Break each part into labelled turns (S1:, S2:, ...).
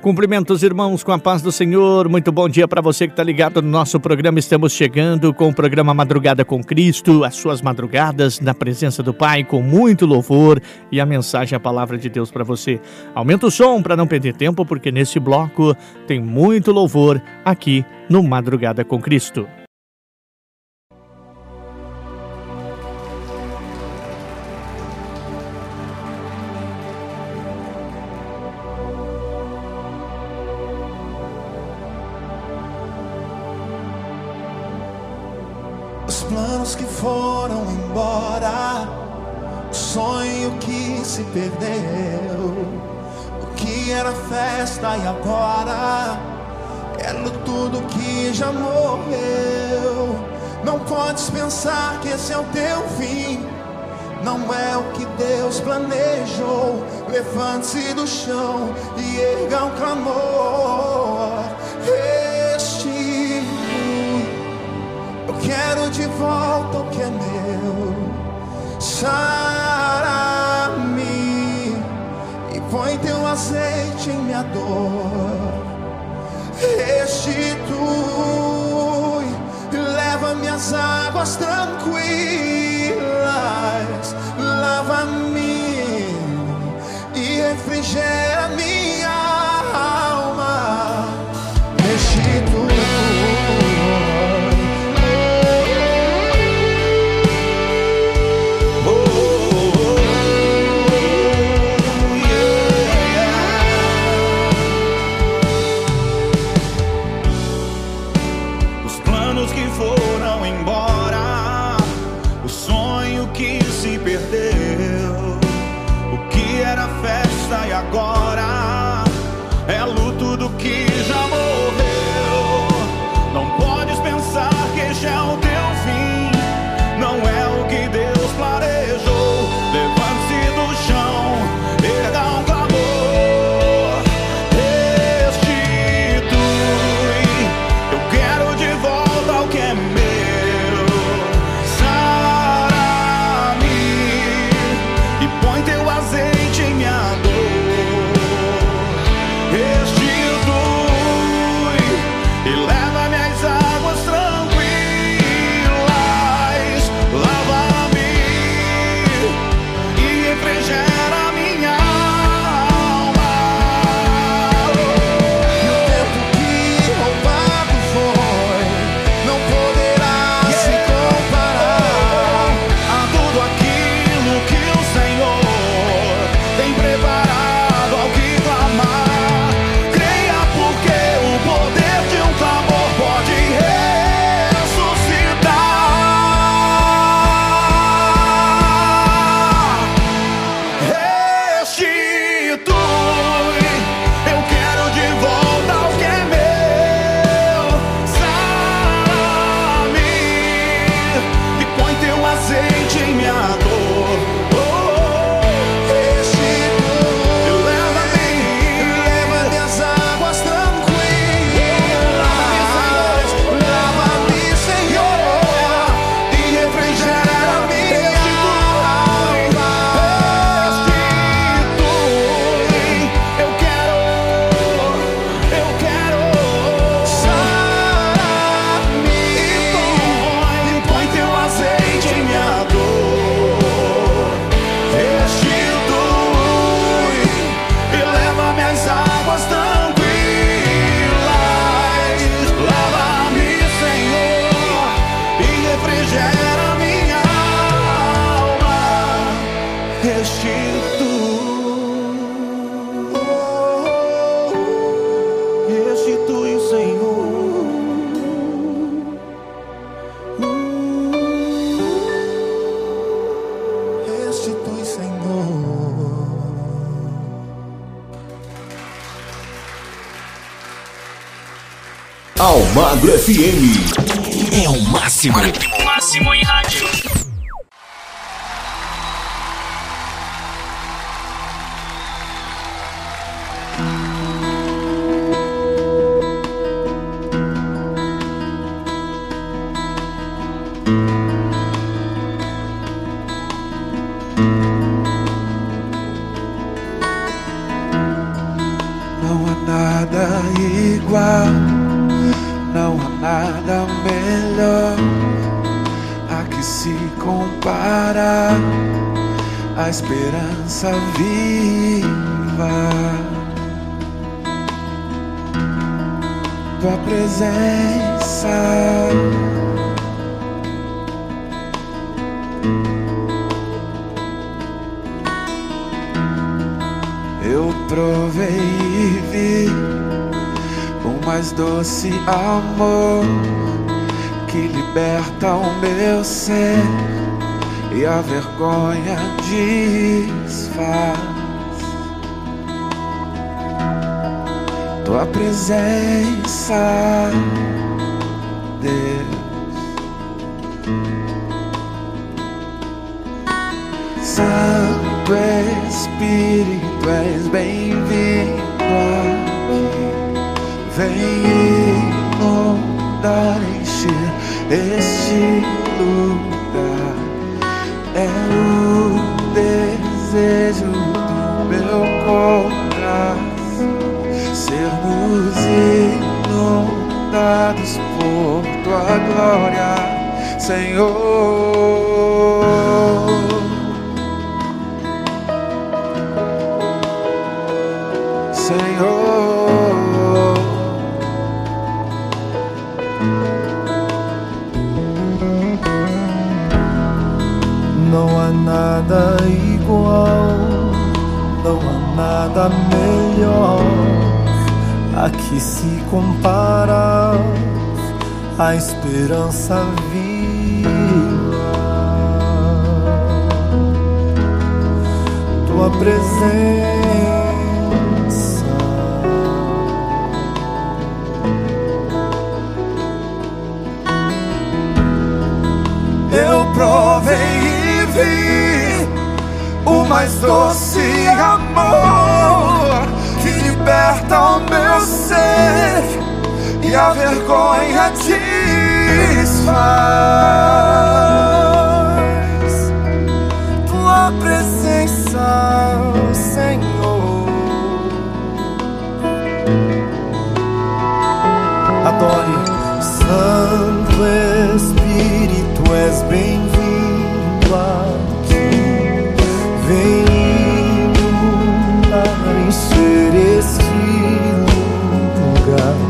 S1: Cumprimentos, irmãos, com a paz do Senhor. Muito bom dia para você que está ligado no nosso programa. Estamos chegando com o programa Madrugada com Cristo, as suas madrugadas na presença do Pai, com muito louvor e a mensagem, a palavra de Deus para você. Aumenta o som para não perder tempo, porque nesse bloco tem muito louvor aqui no Madrugada com Cristo.
S2: Perdeu, o que era festa e agora é tudo que já morreu. Não podes pensar que esse é o teu fim. Não é o que Deus planejou. Levante-se do chão e erga um clamor. Este eu quero de volta o que é meu. Sara-me põe teu azeite em minha dor. Restitui, leva minhas águas tranquilas, lava-me e refrigera minha
S3: vergonha desfaz. Tua presença, esperança viva. Tua presença. Eu provei e vi o mais doce amor que liberta o meu ser e a vergonha desfaz. Tua presença, Senhor. Adore, Santo Espírito, és bem-vindo aqui. Vem inundar, encher este lugar.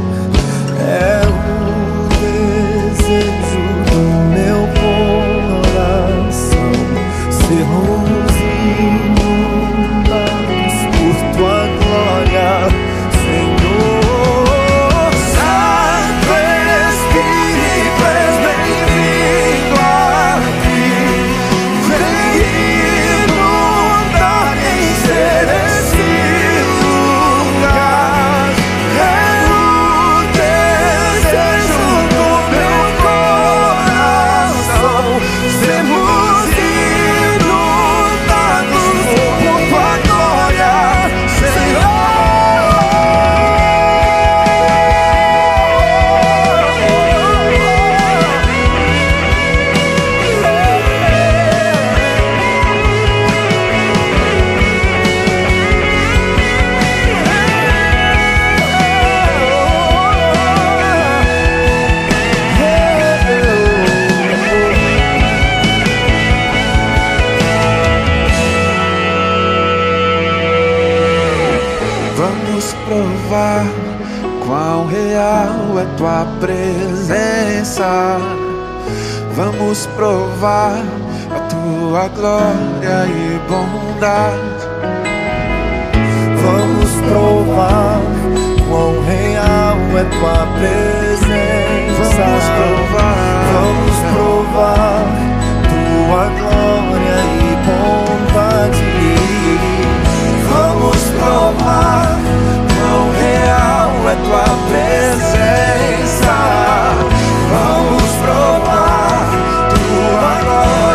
S3: Vamos provar a tua glória e bondade. Vamos provar quão real é tua presença. Vamos provar, vamos provar tua glória e bondade. Vamos provar quão real é tua presença. Vamos provar tua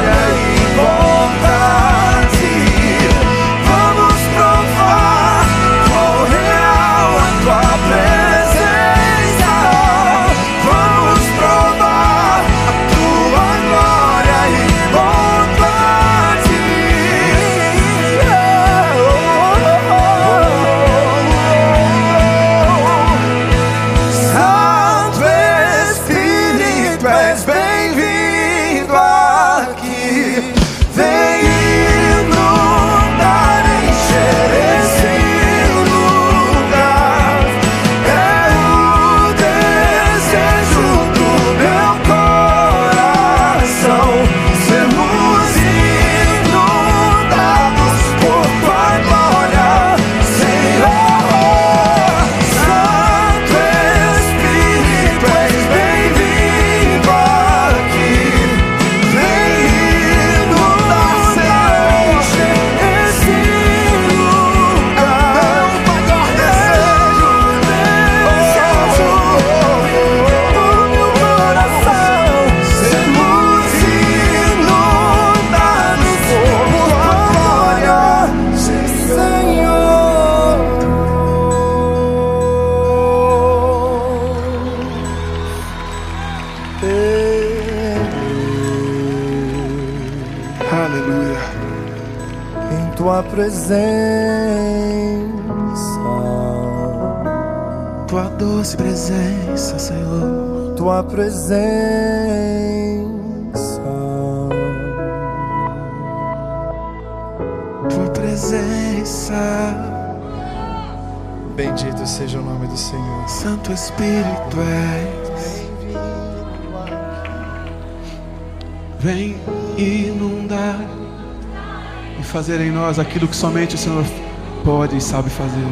S3: fazer em nós aquilo que somente o Senhor pode e sabe fazer.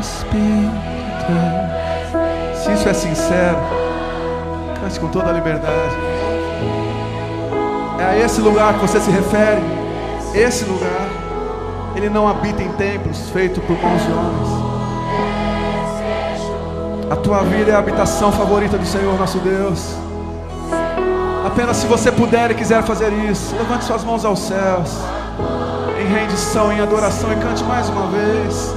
S3: Espírito. Se isso é sincero, cante com toda a liberdade. Esse lugar que você se refere. Esse lugar, ele não habita em templos feitos por mãos de homens. A tua vida é a habitação favorita do Senhor nosso Deus. Apenas se você puder e quiser fazer isso, levante suas mãos aos céus, em rendição, em adoração e cante mais uma vez.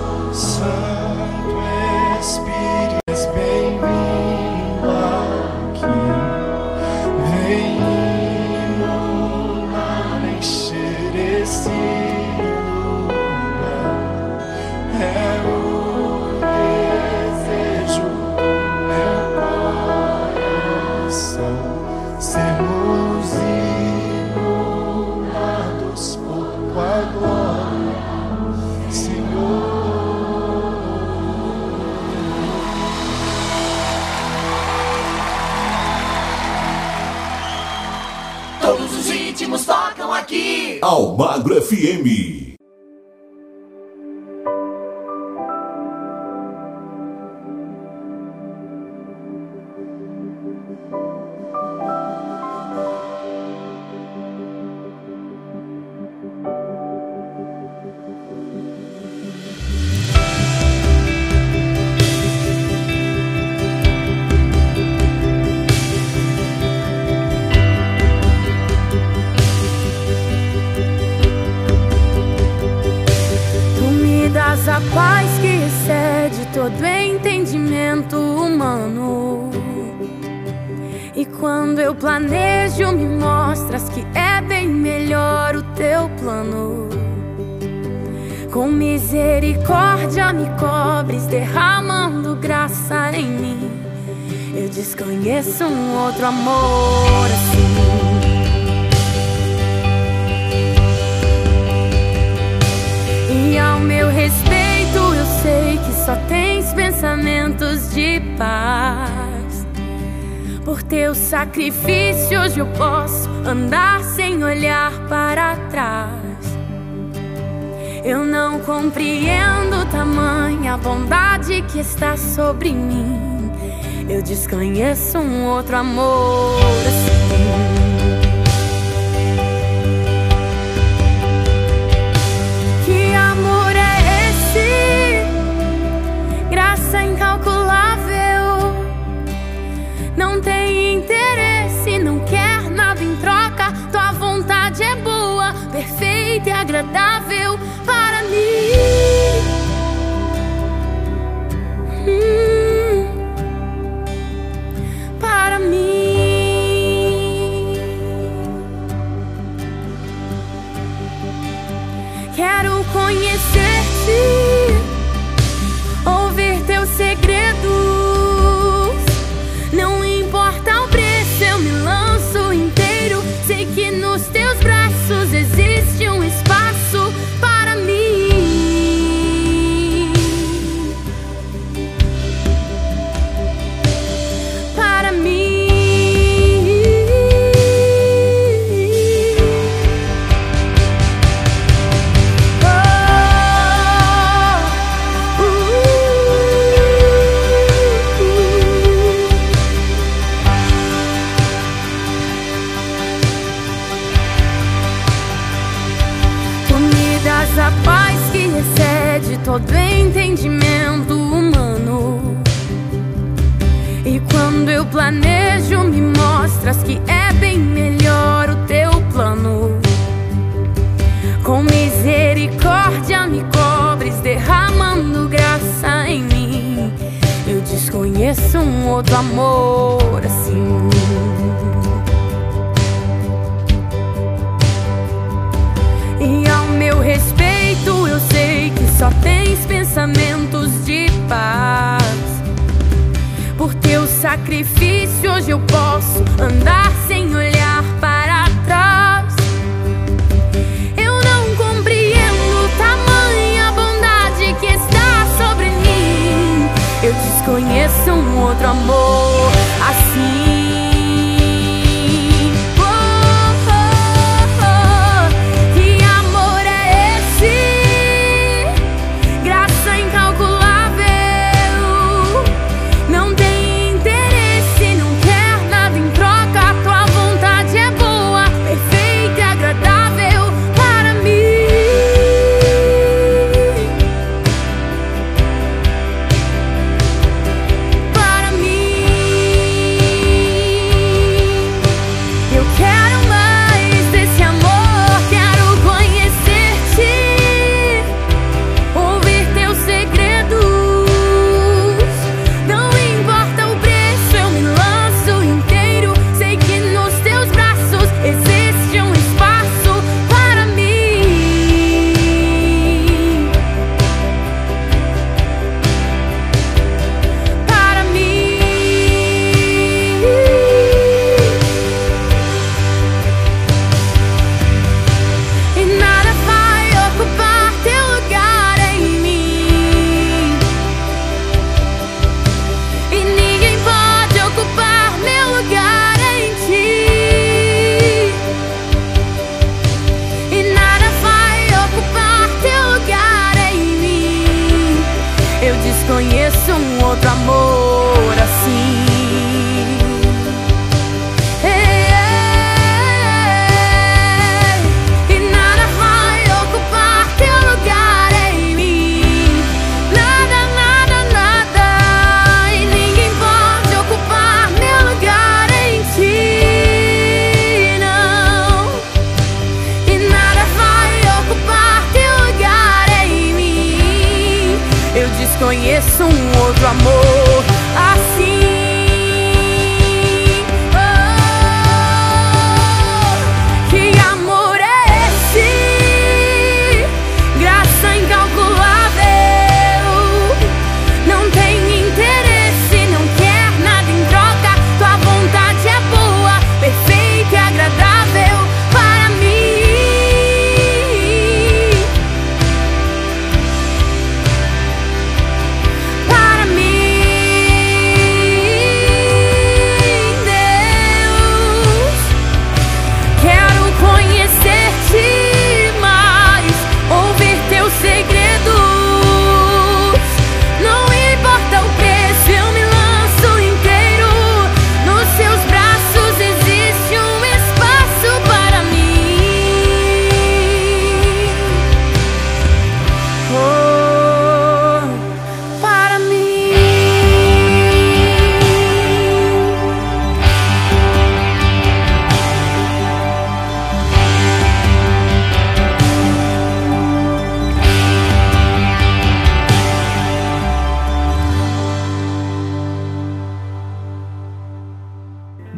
S4: Almagro FM.
S5: Teu plano. Com misericórdia me cobres, derramando graça em mim. Eu desconheço um outro amor assim. E ao meu respeito, eu sei que só tens pensamentos de paz. Por teus sacrifícios, eu posso andar sem olhar para trás. Eu não compreendo tamanha bondade que está sobre mim. Eu desconheço um outro amor assim. Que amor é esse? Graça incalculável. Não tem interesse, perfeita e agradável para mim. Mostras que é bem melhor o teu plano. graça me cobres, derramando graça em mim. Eu desconheço um outro amor assim. E ao meu respeito, eu sei que só tens pensamentos de paz. Por teu sacrifício, hoje eu posso andar sem olhar para trás. Eu não compreendo tamanha bondade que está sobre mim. Eu desconheço um outro amor assim.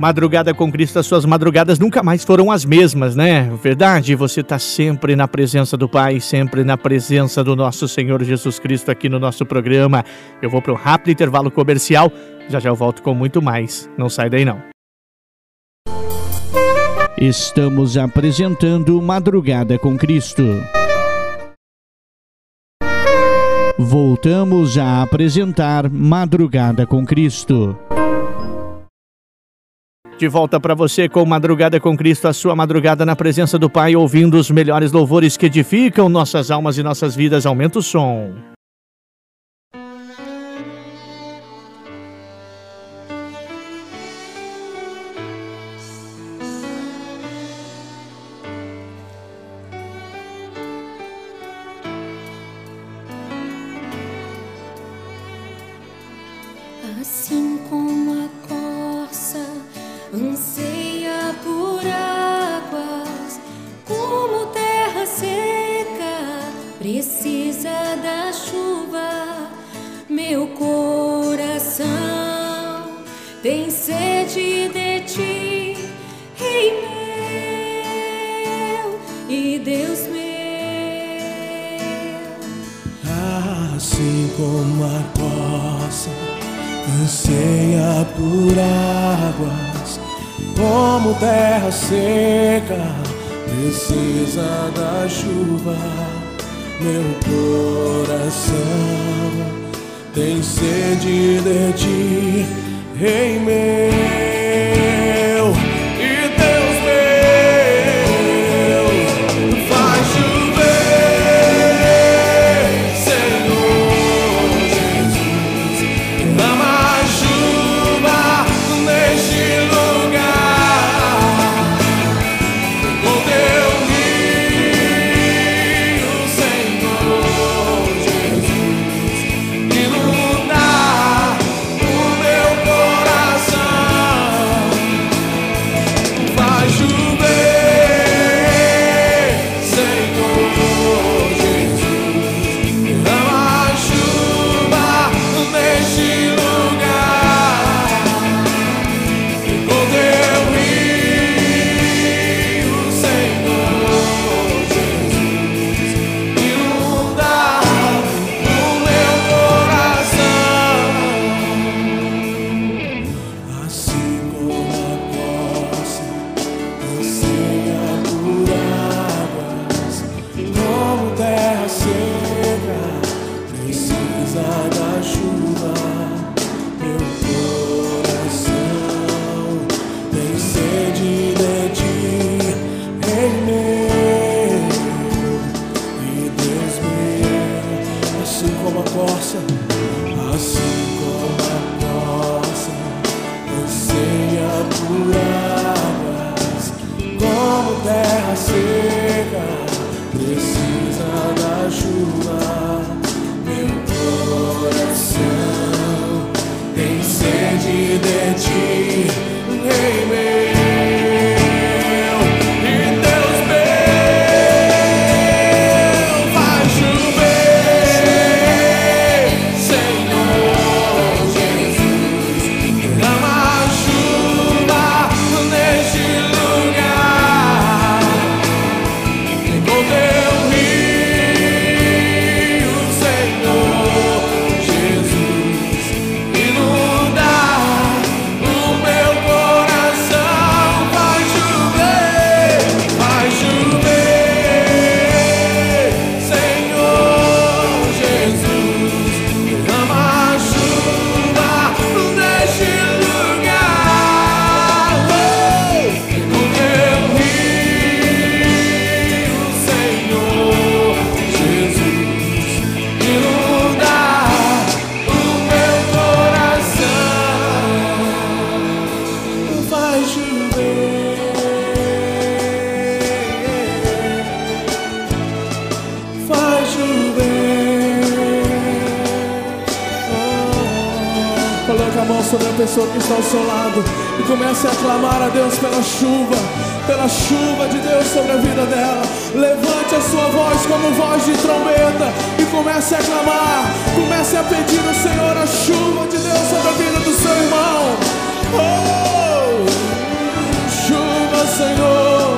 S6: Madrugada com Cristo, as suas madrugadas nunca mais foram as mesmas, né? Verdade, você está sempre na presença do Pai, sempre na presença do nosso Senhor Jesus Cristo aqui no nosso programa. Eu vou para um rápido intervalo comercial, já já eu volto com muito mais. Não sai daí não. Estamos apresentando Madrugada com Cristo. Voltamos a apresentar Madrugada com Cristo. De volta para você com Madrugada com Cristo, a sua madrugada na presença do Pai, ouvindo os melhores louvores que edificam nossas almas e nossas vidas. Aumenta o som.
S7: Assim anseia por águas, como terra seca, precisa
S8: da chuva. Meu coração tem sede de ti, Rei meu e Deus meu. Assim como a tosse anseia por como terra seca precisa da chuva, meu coração tem sede de ti, Rei meu. Pessoa que está ao seu lado e comece a clamar a Deus pela chuva, pela chuva de Deus sobre a vida dela. Levante a sua voz como voz de trombeta e comece a clamar. Comece a pedir ao Senhor a chuva de Deus sobre a vida do seu irmão. Oh, chuva, Senhor.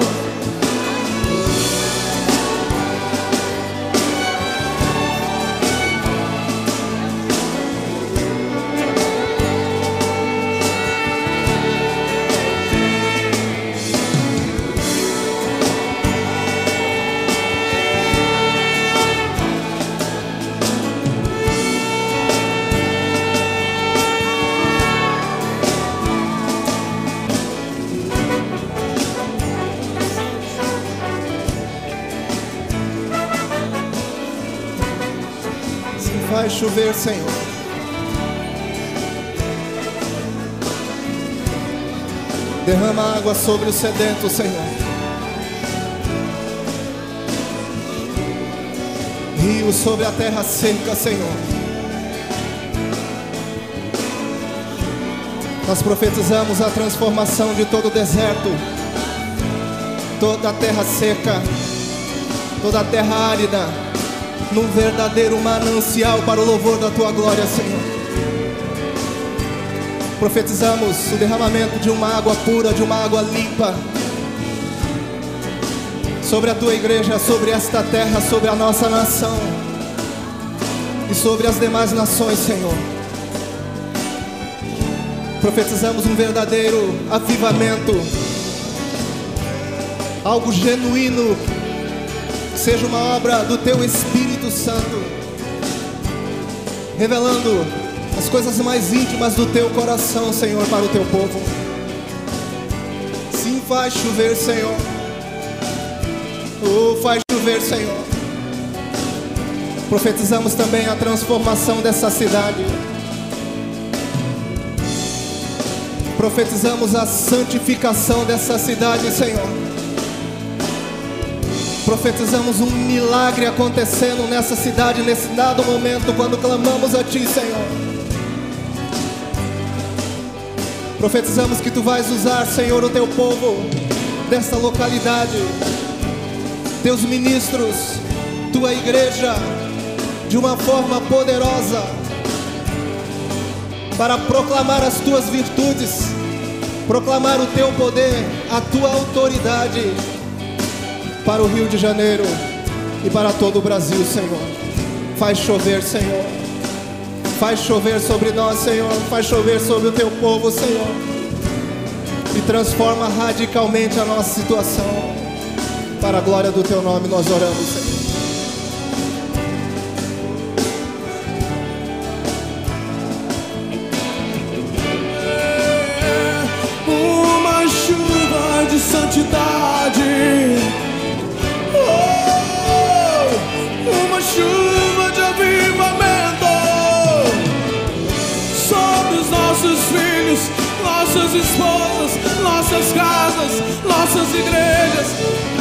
S9: Chover, Senhor. Derrama água sobre o sedento, Senhor. Rio sobre a terra seca, Senhor. Nós profetizamos a transformação de todo o deserto, toda a terra seca, toda a terra árida, num verdadeiro manancial para o louvor da tua glória, Senhor. Profetizamos o derramamento de uma água pura, de uma água limpa sobre a tua igreja, sobre esta terra, sobre a nossa nação e sobre as demais nações, Senhor. Profetizamos um verdadeiro avivamento, algo genuíno, seja uma obra do teu Espírito Santo, revelando as coisas mais íntimas do teu coração, Senhor, para o teu povo. Sim, faz chover, Senhor. Oh, faz chover, Senhor. Profetizamos também a transformação dessa cidade. Profetizamos a santificação dessa cidade, Senhor. Profetizamos um milagre acontecendo nessa cidade, nesse dado momento, quando clamamos a Ti, Senhor. Profetizamos que Tu vais usar, Senhor, o Teu povo desta localidade, Teus ministros, Tua igreja, de uma forma poderosa, para proclamar as Tuas virtudes, proclamar o Teu poder, a Tua autoridade para o Rio de Janeiro e para todo o Brasil, Senhor. Faz chover, Senhor. Faz chover sobre nós, Senhor. Faz chover sobre o teu povo, Senhor. E transforma radicalmente a nossa situação. Para a glória do teu nome nós oramos, Senhor.
S8: Esposas, nossas casas, nossas igrejas.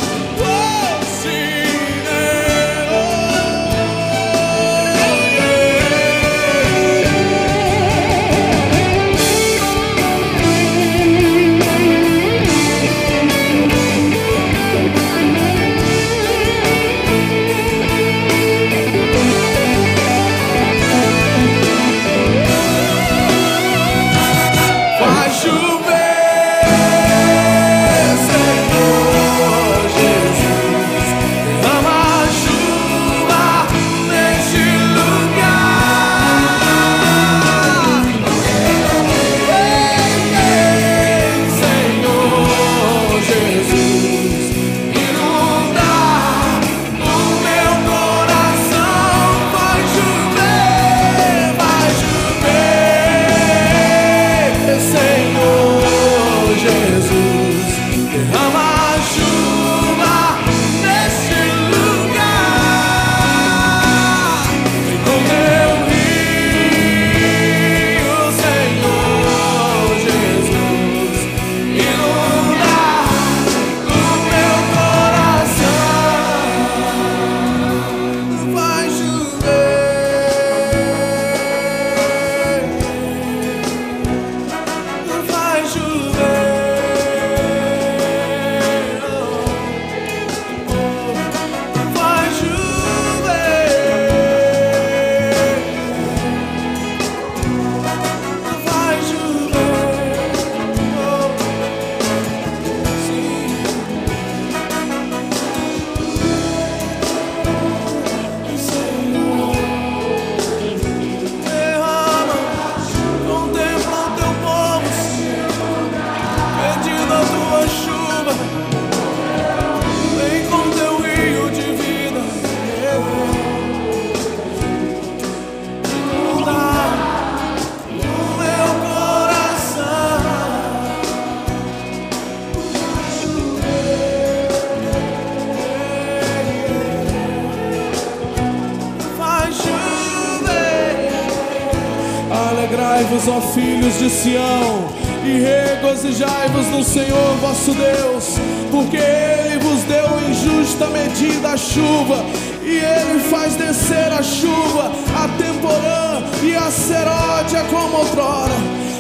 S8: Vosso Deus, porque Ele vos deu em justa medida a chuva, e Ele faz descer a chuva, a temporã e a seródia como outrora.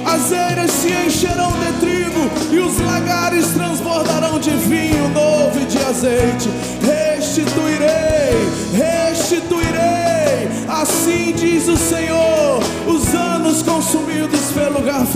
S8: As eiras se encherão de trigo, e os lagares transbordarão de vinho novo e de azeite. Restituirei, restituirei, assim diz o Senhor, os anos consumidos pelo gado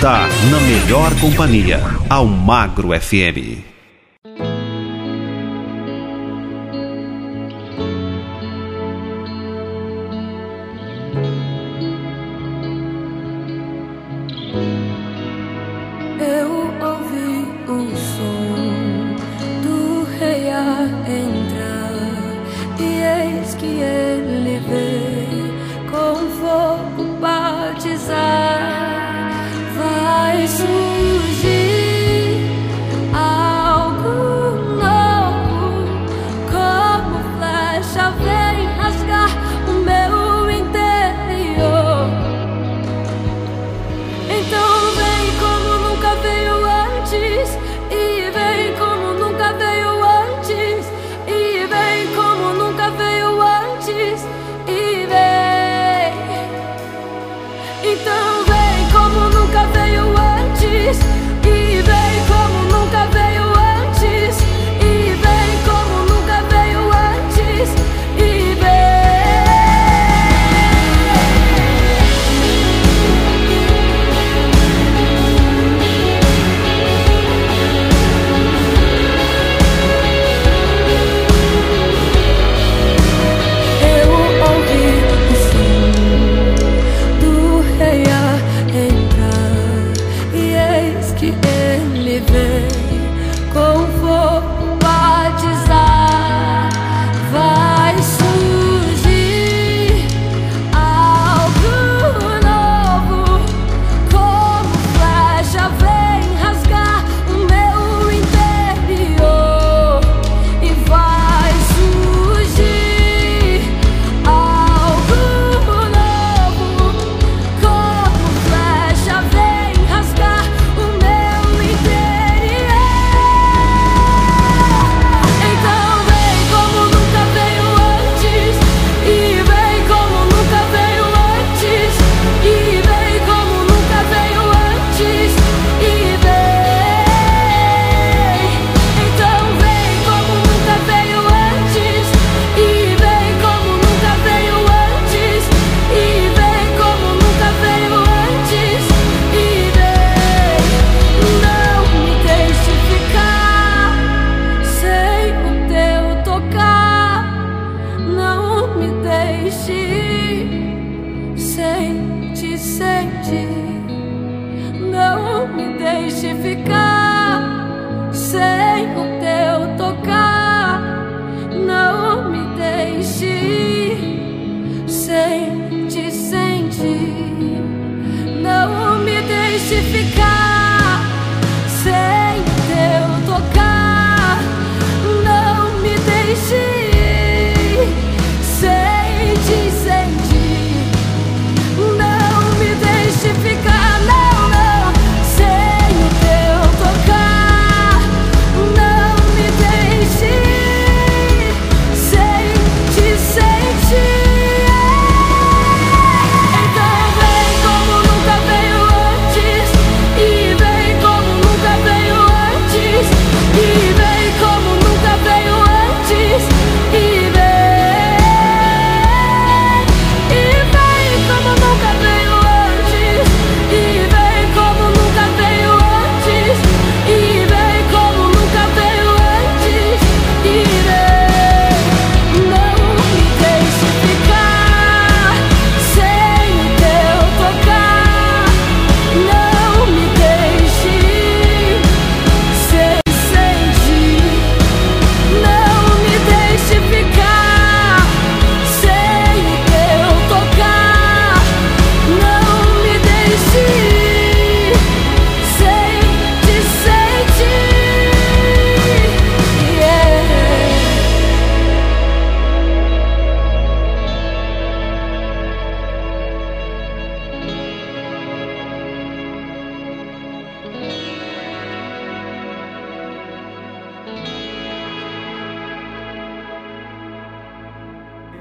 S10: está na melhor companhia, Almagro FM.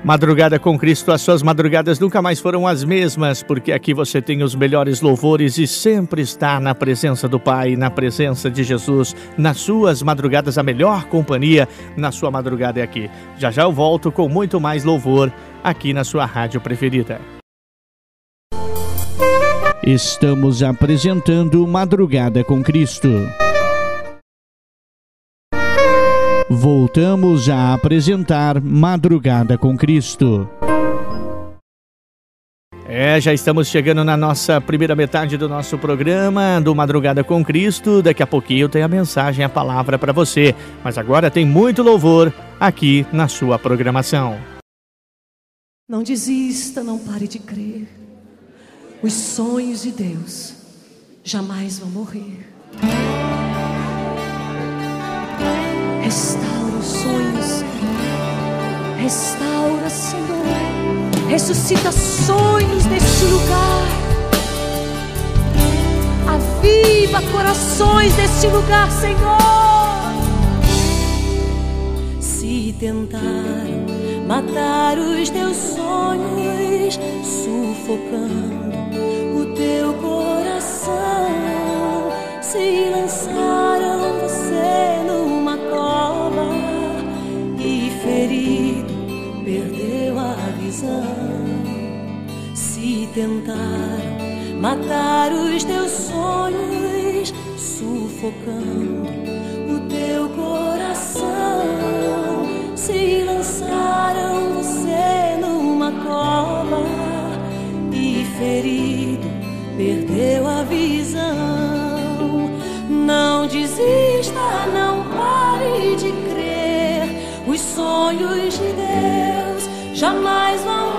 S6: Madrugada com Cristo, as suas madrugadas nunca mais foram as mesmas, porque aqui você tem os melhores louvores e sempre está na presença do Pai, na presença de Jesus, nas suas madrugadas, a melhor companhia na sua madrugada é aqui. Já já eu volto com muito mais louvor aqui na sua rádio preferida. Estamos apresentando Madrugada com Cristo. Voltamos a apresentar Madrugada com Cristo. É, já estamos chegando na nossa primeira metade do nosso programa do Madrugada com Cristo. Daqui a pouquinho tem a mensagem, a palavra para você. Mas agora tem muito louvor aqui na sua programação.
S11: Não desista, não pare de crer. Os sonhos de Deus jamais vão morrer. Restaura, Senhor. Ressuscita sonhos neste lugar. Aviva corações neste lugar, Senhor. Se tentaram matar os teus sonhos, sufocando o teu coração, se lançaram Se tentaram matar os teus sonhos, sufocando o teu coração, se lançaram você numa cova e ferido perdeu a visão. Não desista, não pare de crer. Os sonhos de Deus jamais vão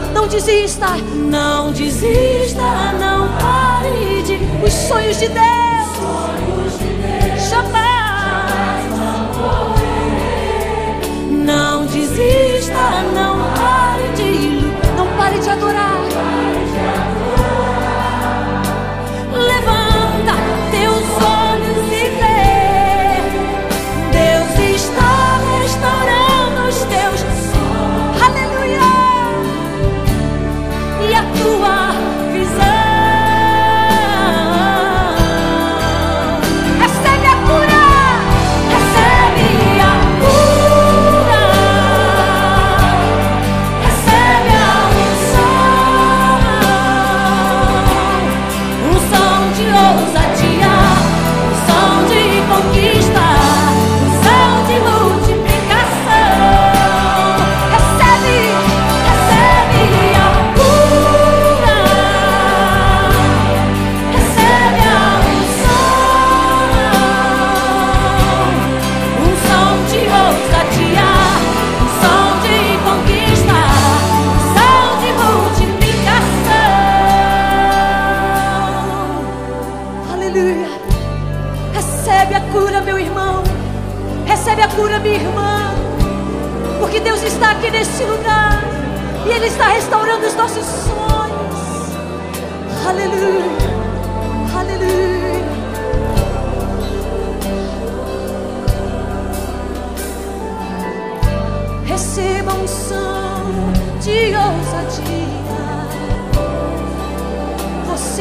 S11: não desista, não desista, não pare de os sonhos de Deus. Jamais vão morrer. Não desista, não pare de não pare de adorar.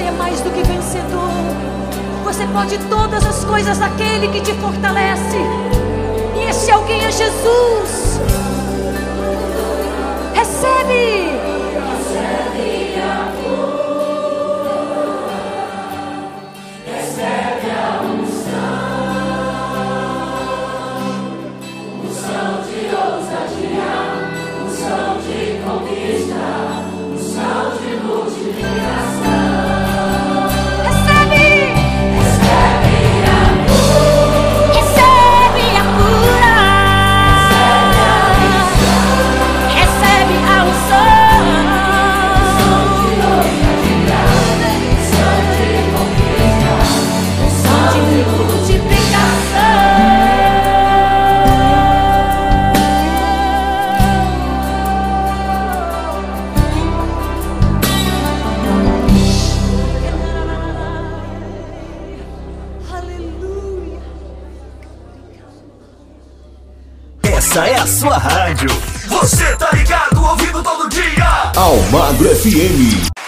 S12: Você é mais do que vencedor. Você pode todas as coisas daquele que te fortalece. E esse alguém é Jesus. Recebe. Recebe a
S11: Recebe a unção, unção de ousadia, unção de conquista, unção de multiplicação.
S13: Você tá ligado, ouvindo todo dia. Almagro FM.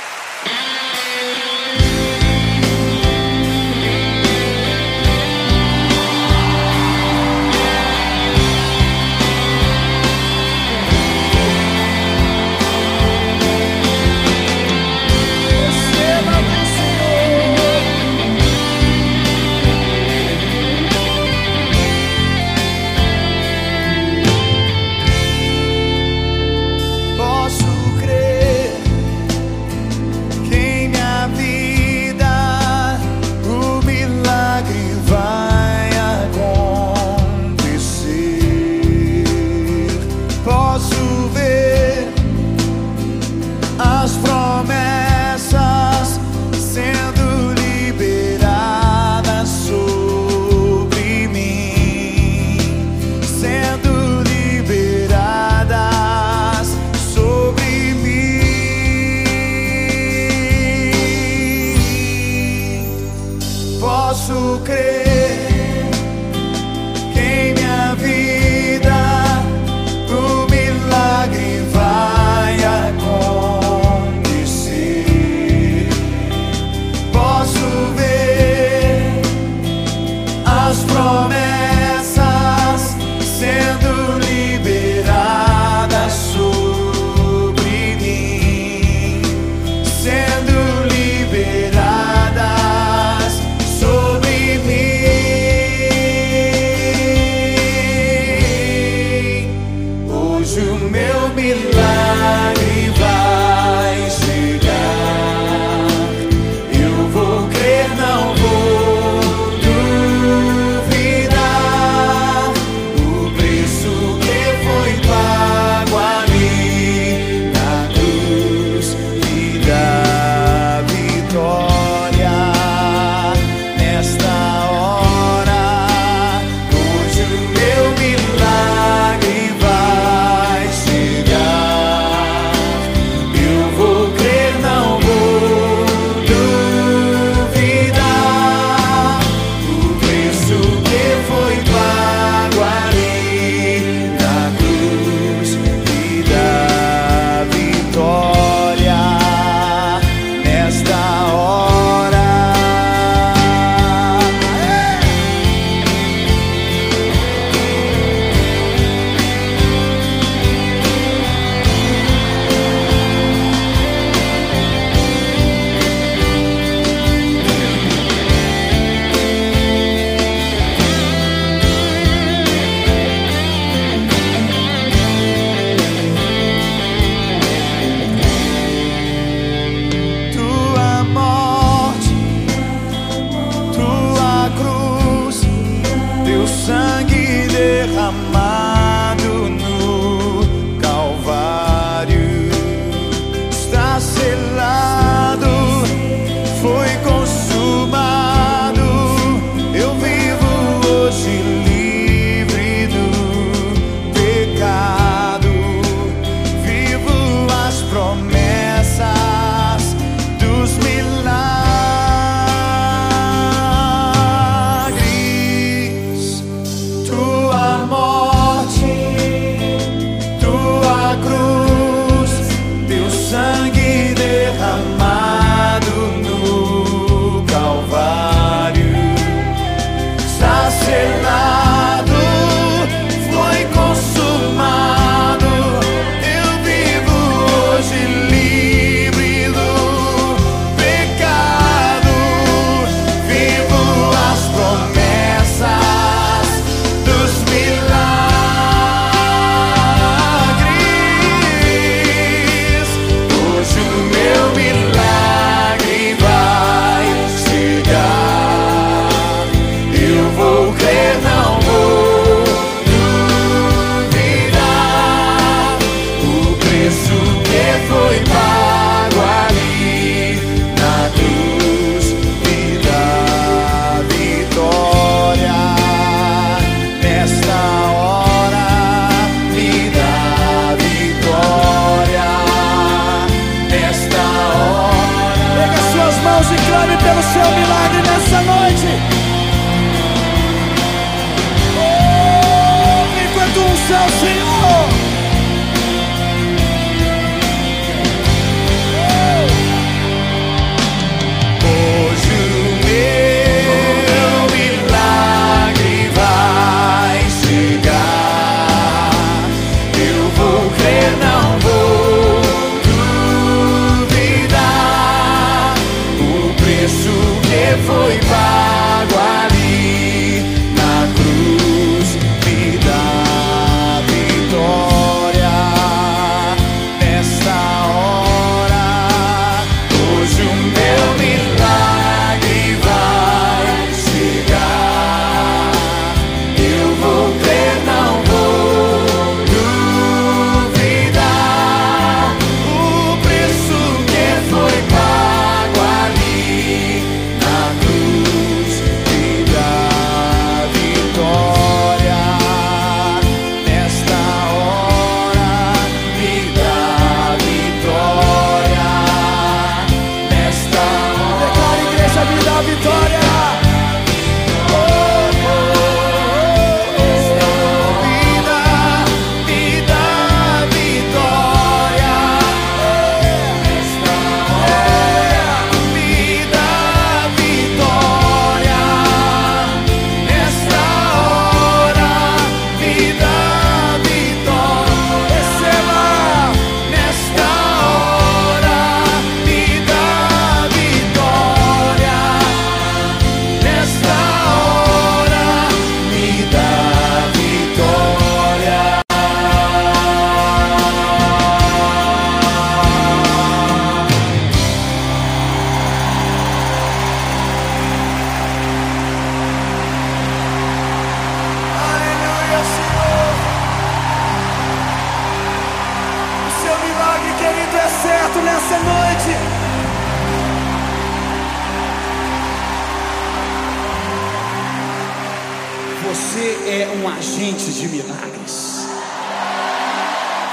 S14: Você é um agente de milagres.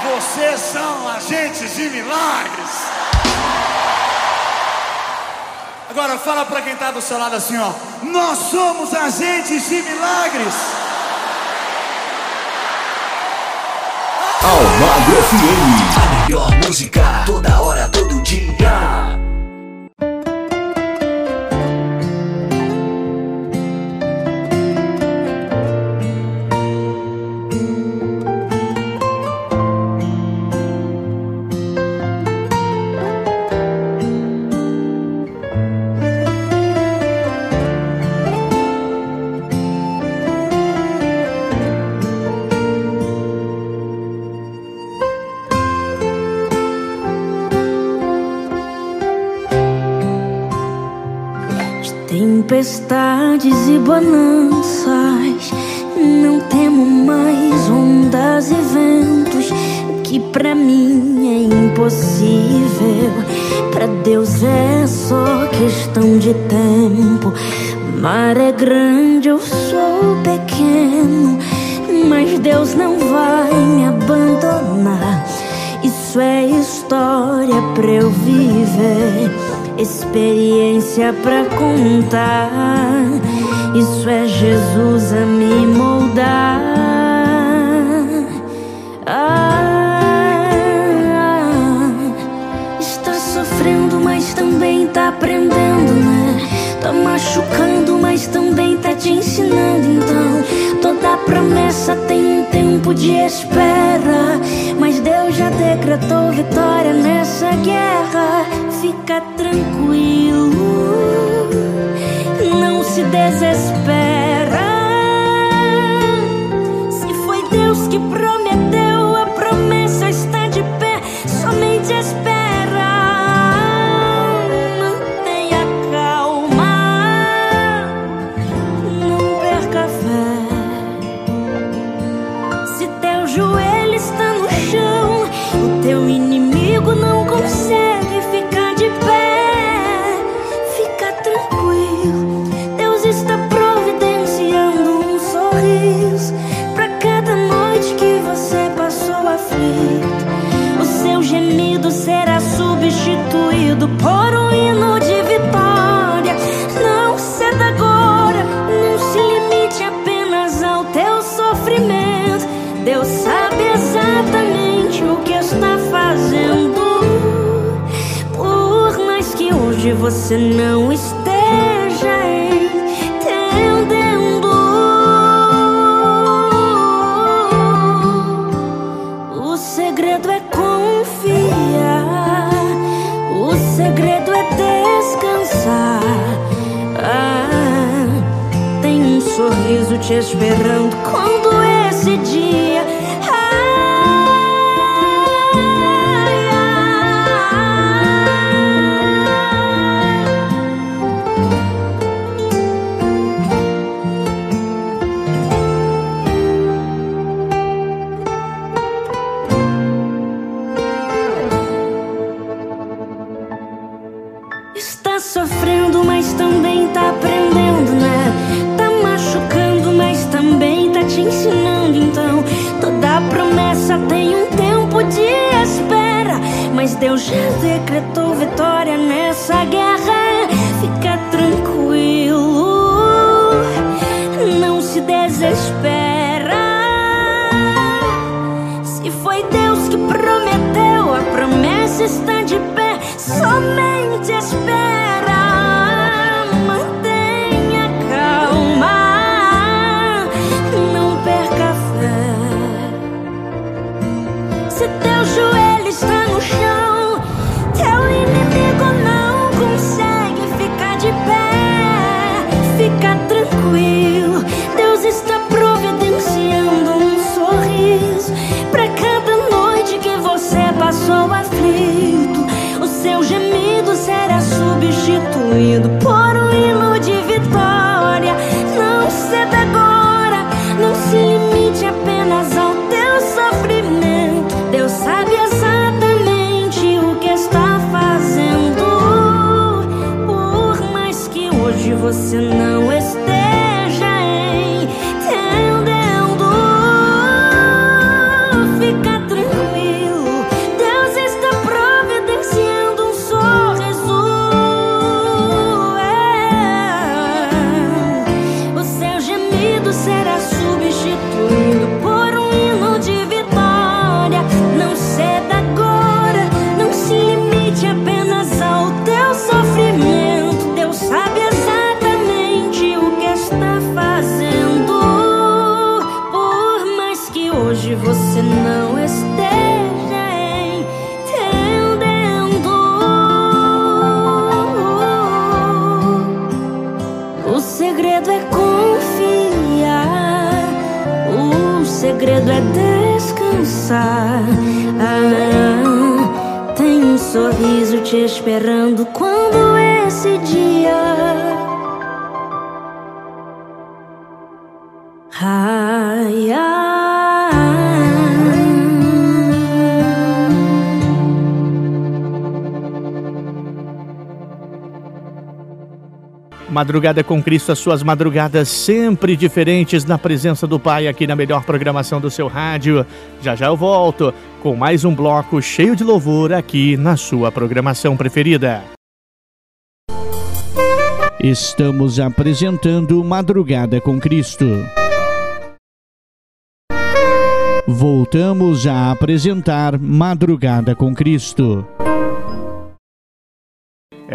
S14: Vocês são agentes de milagres. Agora fala para quem está do seu lado assim, ó. Nós somos agentes de milagres.
S4: Almagro FM. A melhor música toda hora, todo dia.
S7: Bonanças, não temo mais ondas e ventos. Que pra mim é impossível, pra Deus é só questão de tempo. O mar é grande, eu sou pequeno, mas Deus não vai me abandonar. Isso é história pra eu viver, experiência pra contar. Isso é Jesus a me moldar. Ah, está sofrendo, mas também tá aprendendo, né? Tá machucando, mas também tá te ensinando. Então, toda promessa tem um tempo de espera. Mas Deus já decretou vitória nessa guerra. Fica tranquilo, se desespera. Você não esteja entendendo. O segredo é confiar. O segredo é descansar. Ah, tem um sorriso te esperando quando
S1: Madrugada com Cristo, as suas madrugadas sempre diferentes na presença do Pai aqui na melhor programação do seu rádio. Já já eu volto com mais um bloco cheio de louvor aqui na sua programação preferida. Estamos apresentando Madrugada com Cristo. Voltamos a apresentar Madrugada com Cristo.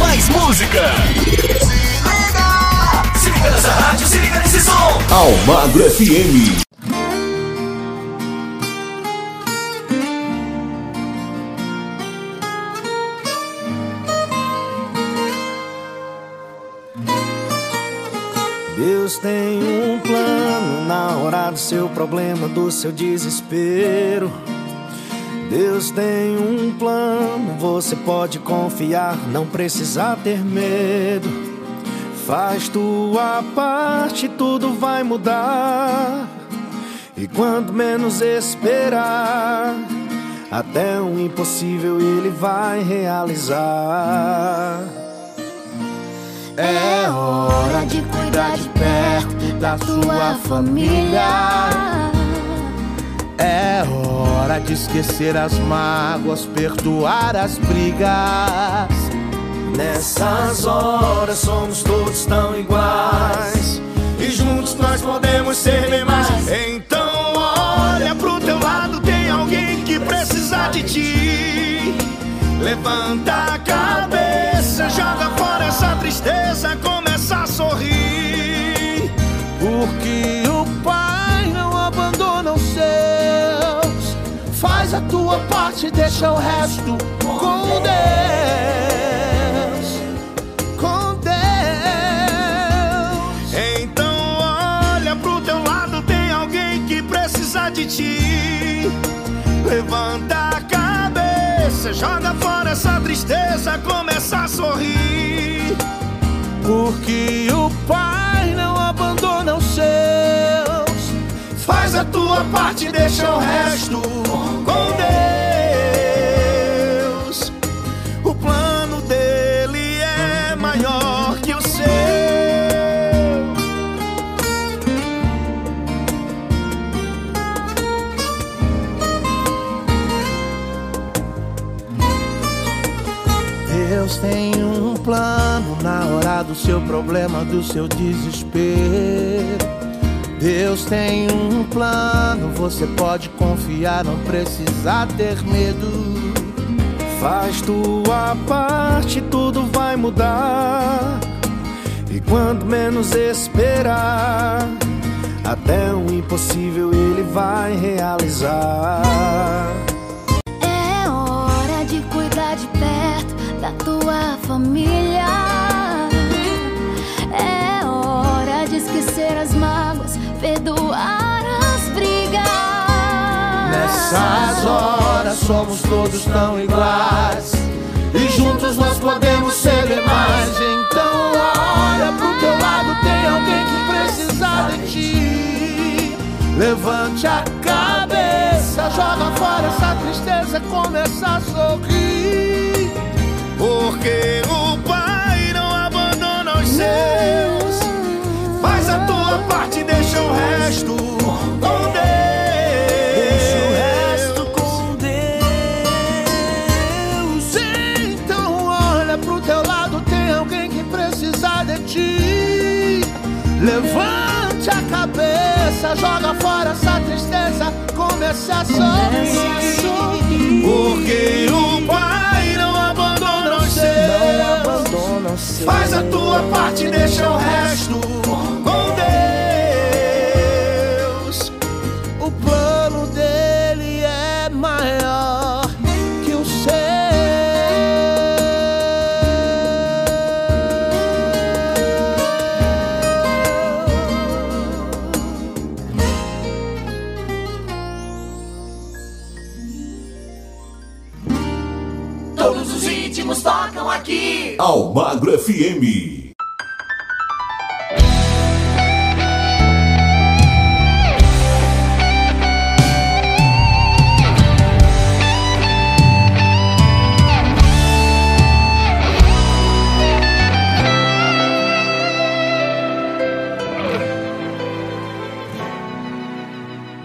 S15: Mais música. Se liga nessa rádio, se liga nesse som.
S4: Almagro FM.
S16: Deus tem um plano na hora do seu problema, do seu desespero. Deus tem um plano, você pode confiar, não precisa ter medo. Faz tua parte, tudo vai mudar. E quando menos esperar, até o impossível ele vai realizar.
S5: É hora de cuidar de perto da sua família.
S17: É hora de esquecer as mágoas, perdoar as brigas.
S16: Nessas horas somos todos tão iguais. E juntos nós podemos ser bem mais.
S18: Então olha pro teu lado, tem alguém que precisa de ti. Levanta a cabeça, tristeza, começa a sorrir.
S17: Porque o Pai não abandona os seus. Faz a tua parte, deixa o resto com Deus. Com Deus.
S18: Então olha pro teu lado, tem alguém que precisa de ti. Levanta a cabeça, joga fora essa tristeza, começa a sorrir.
S17: Porque o Pai não abandona os seus.
S18: Faz a tua parte, deixa o resto com Deus.
S17: Do seu problema, do seu desespero. Deus tem um plano, você pode confiar, não precisa ter medo.
S16: Faz tua parte, tudo vai mudar. E quando menos esperar, até o impossível ele vai realizar.
S5: É hora de cuidar de perto da tua família. Perdoar as brigas.
S17: Nessas horas somos todos tão iguais. E juntos nós podemos ser demais. Então olha pro teu lado, tem alguém que precisa de ti. Levante a cabeça, joga fora essa tristeza, começa a sorrir.
S18: Porque o
S4: FM.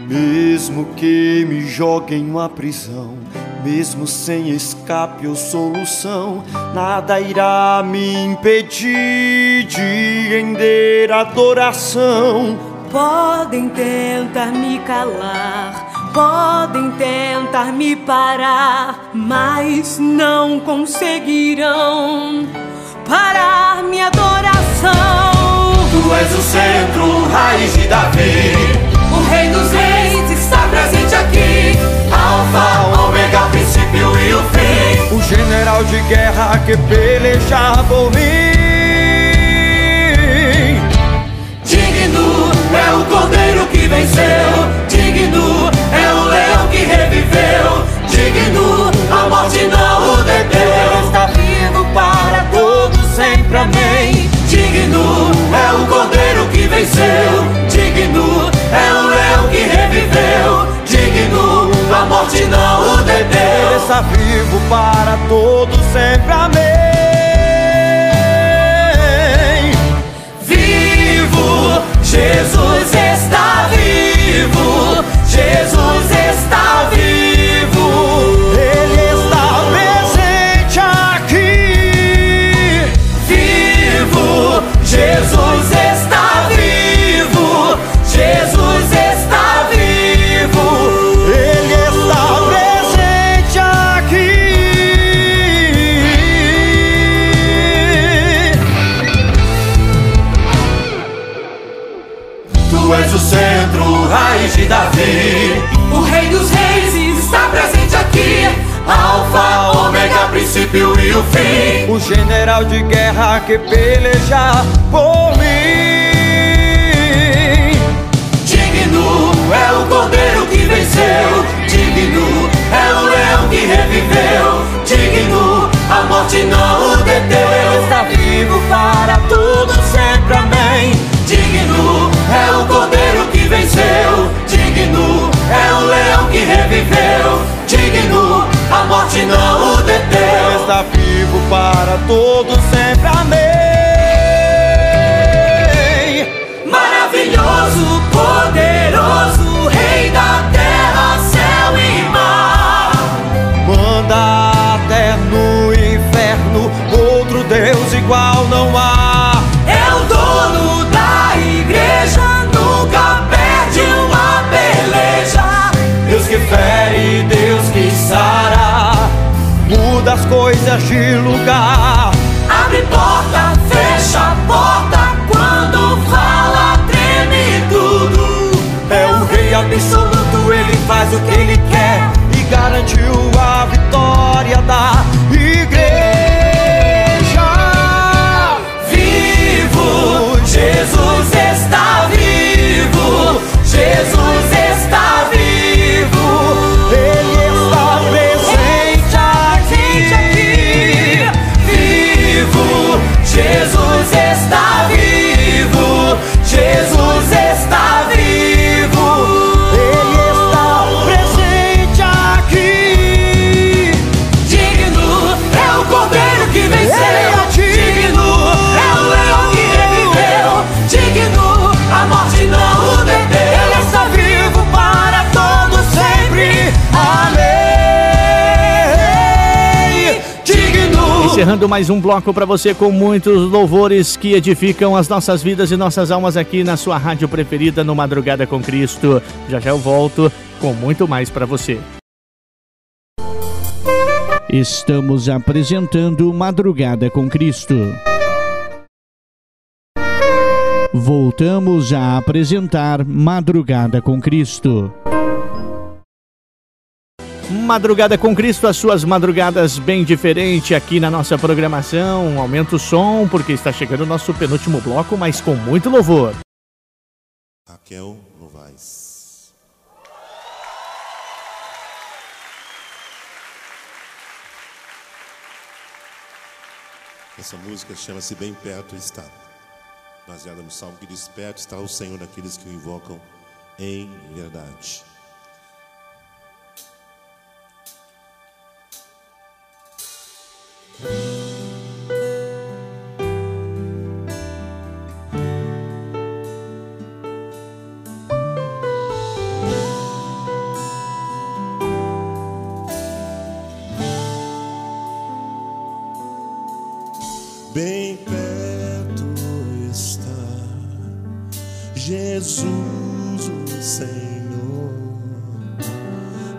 S19: Mesmo que me joguem em uma prisão, mesmo sem escape ou solução, nada irá me impedir de render adoração.
S7: Podem tentar me calar, podem tentar me parar, mas não conseguirão parar minha adoração.
S19: Tu és o centro, raiz
S16: raiz de Davi.
S13: O Rei dos Reis está presente aqui.
S16: Alfa, ômega, princípio e o fim.
S19: O general de guerra que peleja por mim.
S13: Digno é o cordeiro que venceu. Digno é o leão que reviveu. Digno, a morte não o deteu.
S16: Está vivo para todos sempre, amém.
S13: Digno é o cordeiro que venceu. Digno é o leão que reviveu. Digno, a morte não o
S19: Ele
S13: deteu.
S19: está vivo para todos sempre, amém.
S13: Vivo, Jesus está vivo. Jesus está vivo.
S16: Princípio e o fim.
S19: O general de guerra que peleja por mim.
S13: Digno é o cordeiro que venceu. Digno é o leão que reviveu. Digno, a morte não o deteu.
S16: Está vivo para todos sempre, amém.
S13: Digno é o cordeiro que venceu.
S19: Para todos sempre, amém. Coisas de lugar.
S13: Abre porta, fecha a porta, quando fala treme tudo.
S19: É o rei absoluto, ele faz o que ele quer e garantiu a vitória da
S6: Encerrando mais um bloco para você com muitos louvores que edificam as nossas vidas e nossas almas aqui na sua rádio preferida no Madrugada com Cristo. Já já eu volto com muito mais para você. Estamos apresentando Madrugada com Cristo. Voltamos a apresentar Madrugada com Cristo. Madrugada com Cristo, as suas madrugadas bem diferente aqui na nossa programação. Aumenta o som porque está chegando o nosso penúltimo bloco, mas com muito louvor.
S20: Raquel Novaes. Essa música chama-se Bem Perto Está. Baseada no salmo que diz: Perto está o Senhor daqueles que o invocam em verdade. Bem perto está Jesus, o Senhor,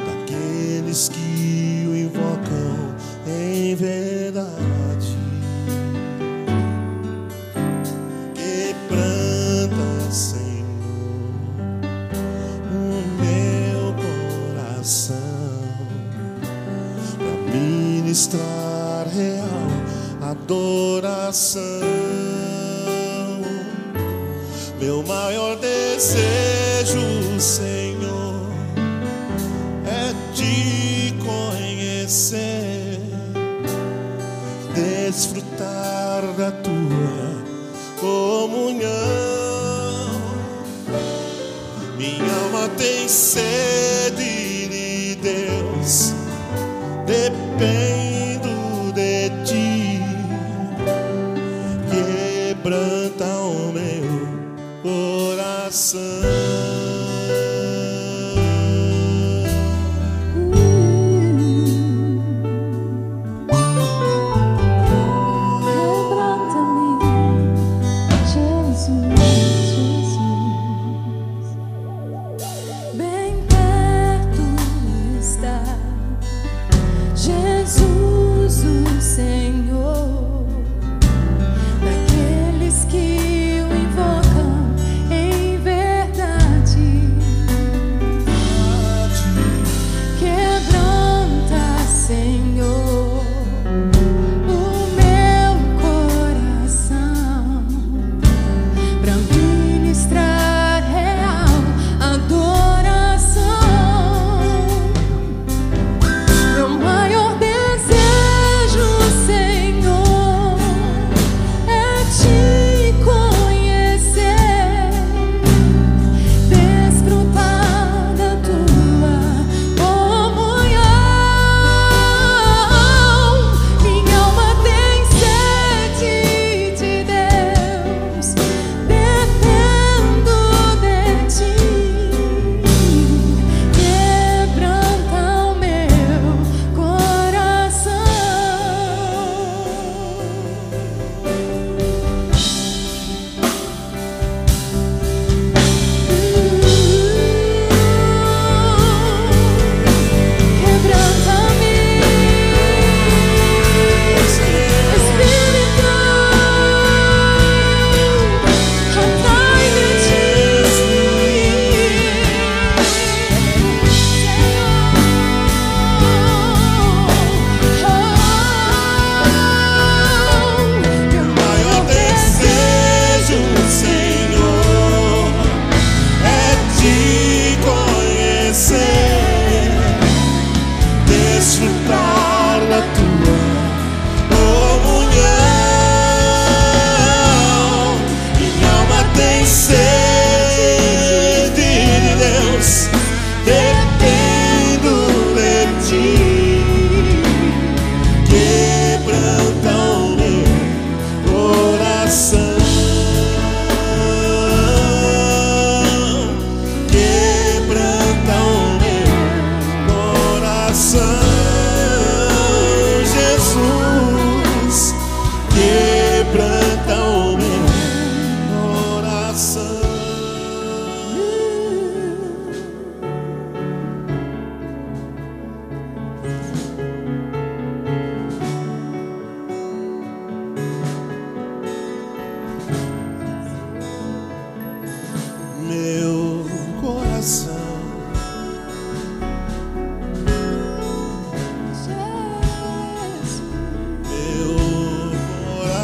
S20: daqueles que o invocam em verdade. Coração. Meu maior desejo, Senhor, é te conhecer, desfrutar da tua comunhão. Minha alma tem sede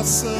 S20: coração.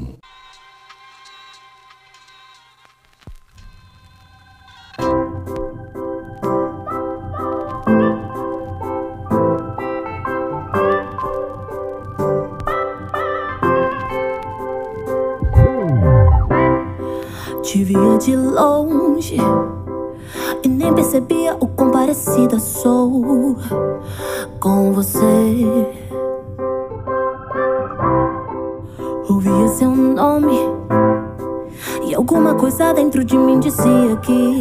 S21: see aqui.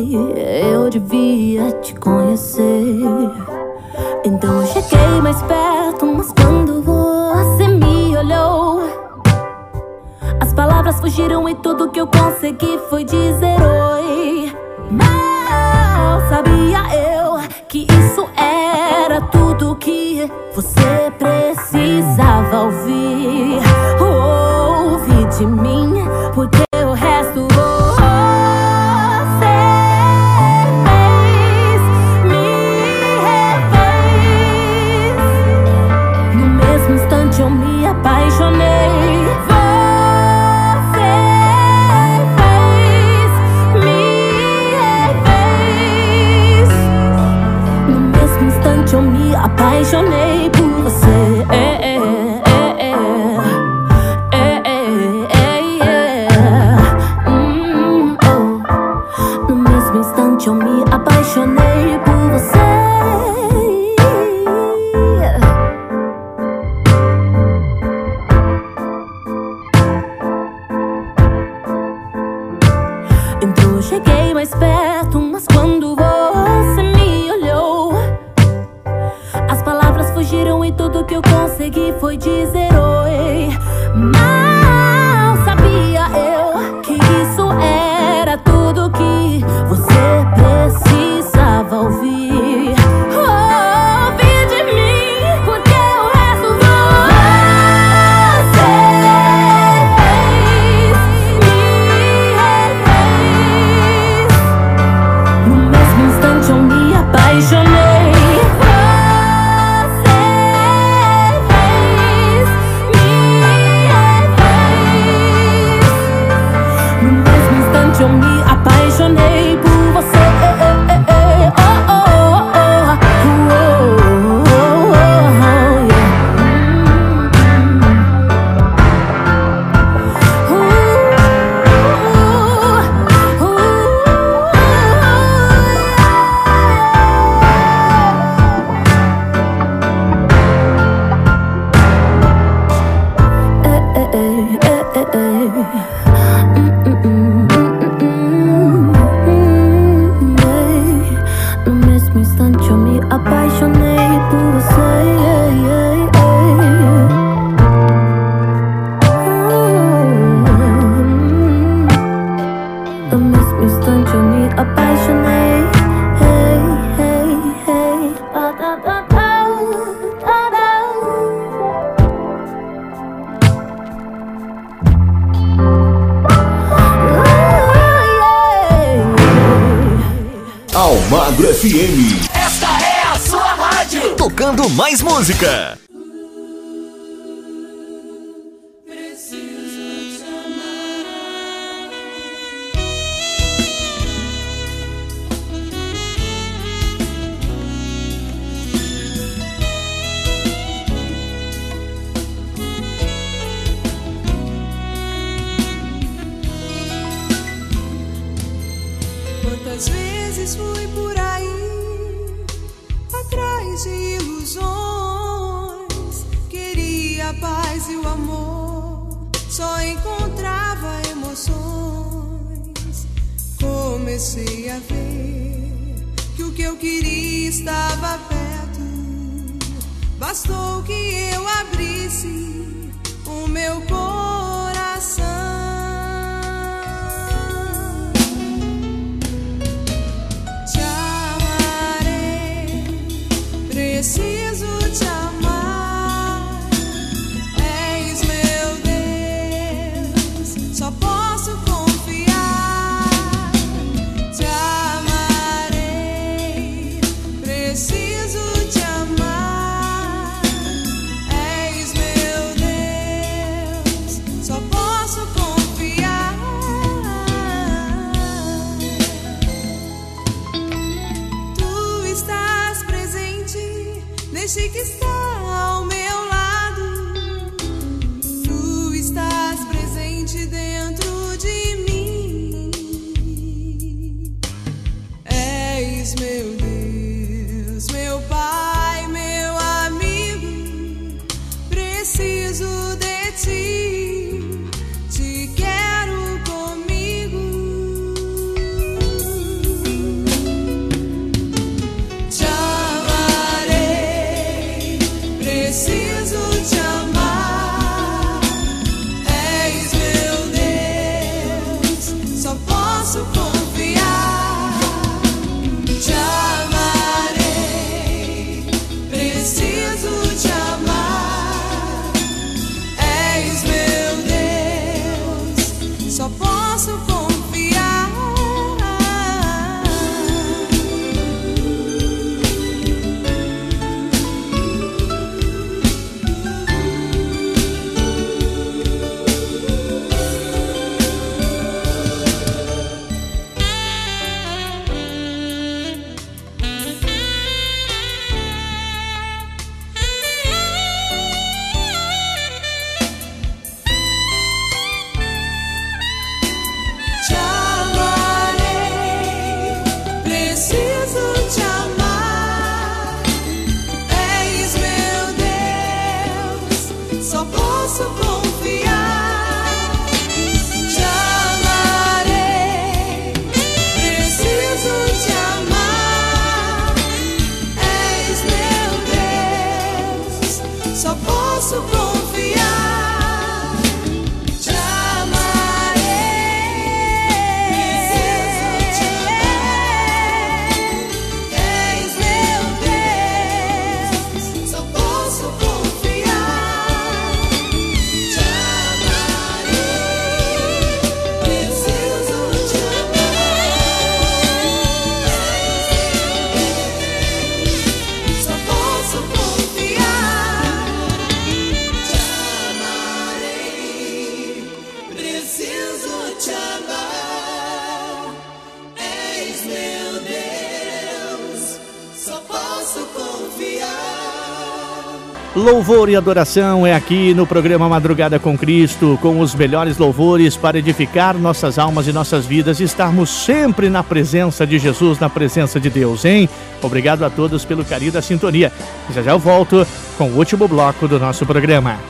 S1: Louvor e adoração é aqui no programa Madrugada com Cristo, com os melhores louvores para edificar nossas almas e nossas vidas e estarmos sempre na presença de Jesus, na presença de Deus, hein? Obrigado a todos pelo carinho da sintonia. Já já eu volto com o último bloco do nosso programa.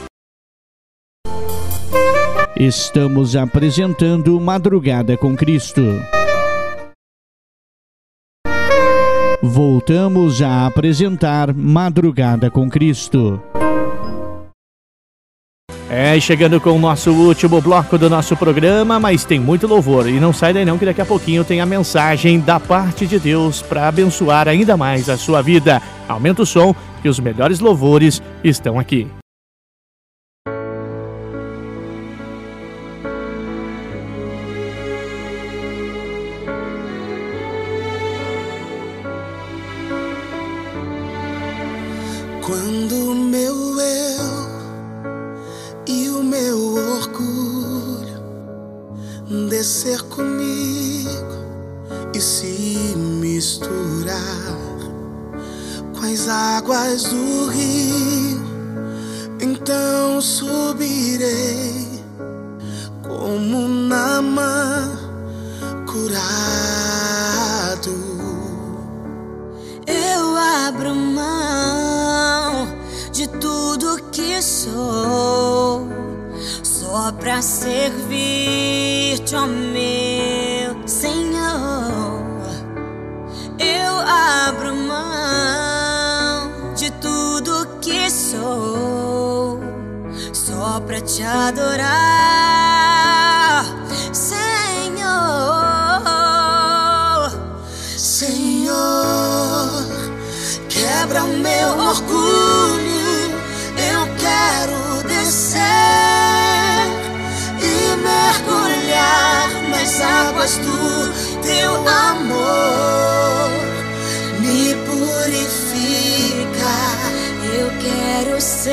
S1: Estamos apresentando Madrugada com Cristo. Voltamos a apresentar Madrugada com Cristo. É, chegando com o nosso último bloco do nosso programa, mas tem muito louvor. E não sai daí não, que daqui a pouquinho tem a mensagem da parte de Deus para abençoar ainda mais a sua vida. Aumenta o som, que os melhores louvores estão aqui.
S17: Descer comigo e se misturar com as águas do rio, então subirei como Namã curado.
S7: Eu abro mão de tudo que sou, só pra servir-te, ó meu Senhor. Eu abro mão de tudo que sou, só pra te adorar,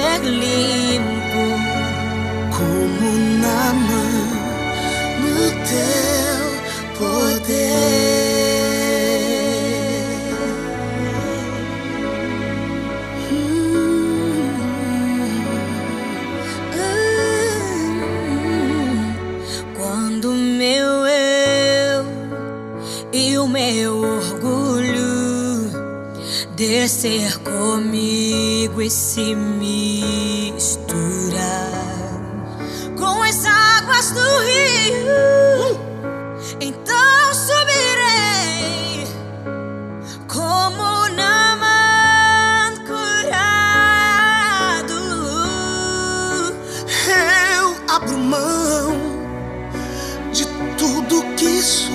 S7: ser limpo
S17: como na mão no teu poder.
S7: Quando meu eu e o meu orgulho descer comigo e se do rio, então subirei como Naman curado.
S17: Eu abro mão de tudo que sou,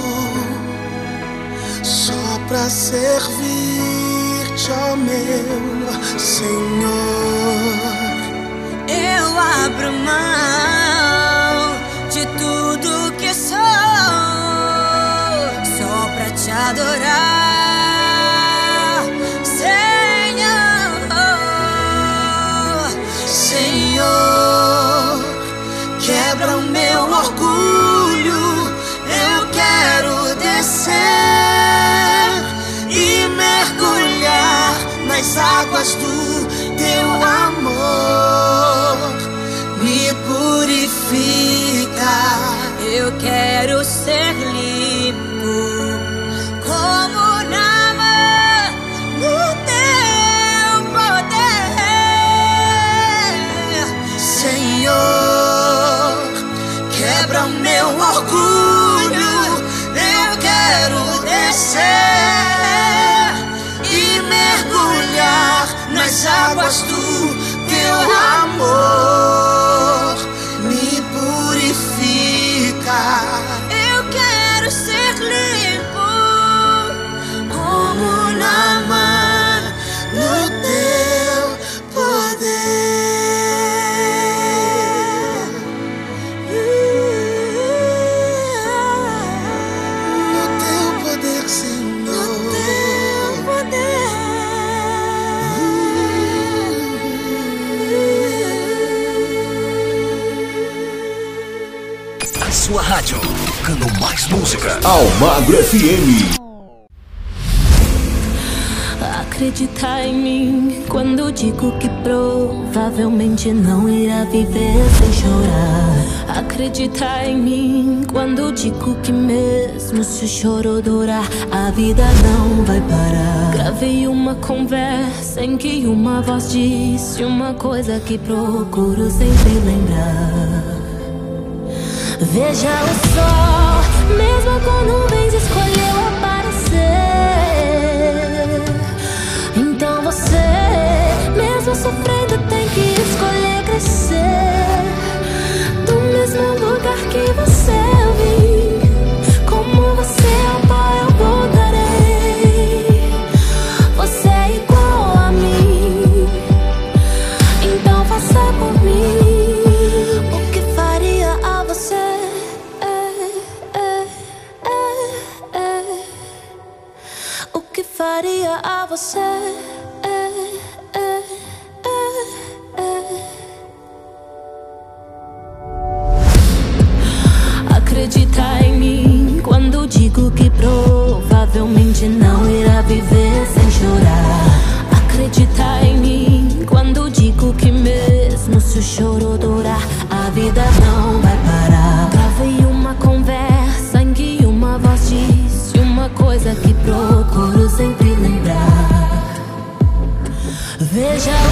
S17: só pra servir-te, ó meu Senhor.
S7: Eu abro mão ser
S13: rádio. Tocando mais música. Almagro FM.
S4: Acreditar em mim quando digo que provavelmente não irá viver sem chorar. Acreditar em mim quando digo que mesmo se o choro durar, a vida não vai parar. Gravei uma conversa em que uma voz disse uma coisa que procuro sempre lembrar. Veja o sol, mesmo com nuvens escolheu aparecer. Então você, mesmo sofrendo, tem que escolher crescer. Do mesmo lugar que você vim, a você? Acreditar em mim quando digo que provavelmente não irá viver sem chorar. Acreditar em mim quando digo que mesmo se o choro durar, a vida não Veja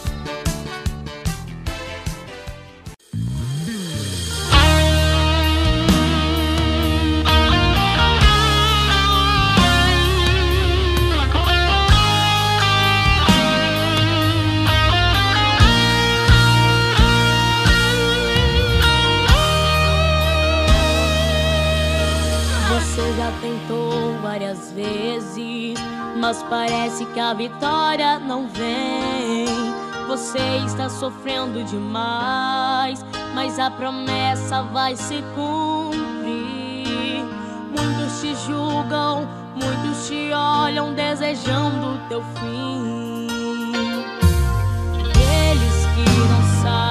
S4: Sofrendo demais, mas a promessa vai se cumprir. Muitos te julgam, muitos te olham desejando o teu fim. Eles que não sabem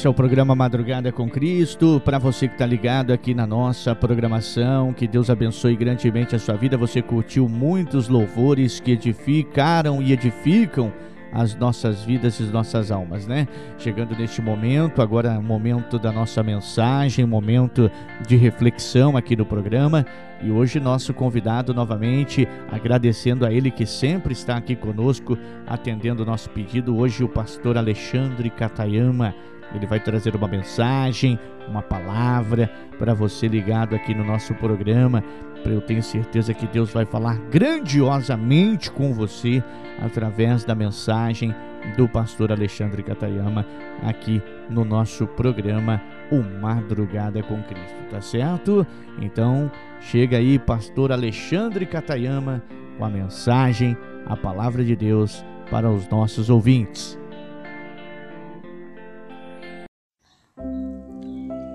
S6: Esse é o programa Madrugada com Cristo. Para você que está ligado aqui na nossa programação, que Deus abençoe grandemente a sua vida. Você curtiu muitos louvores que edificaram e edificam as nossas vidas e as nossas almas, né? Chegando neste momento, agora é momento da nossa mensagem, momento de reflexão aqui no programa. E hoje nosso convidado novamente, agradecendo a ele que sempre está aqui conosco, atendendo o nosso pedido, hoje o pastor Alexandre Catayama. Ele vai trazer uma mensagem, uma palavra para você ligado aqui no nosso programa. Eu tenho certeza que Deus vai falar grandiosamente com você através da mensagem do pastor Alexandre Catayama aqui no nosso programa O Madrugada com Cristo, tá certo? Então, chega aí, pastor Alexandre Catayama, com a mensagem, a palavra de Deus para os nossos ouvintes.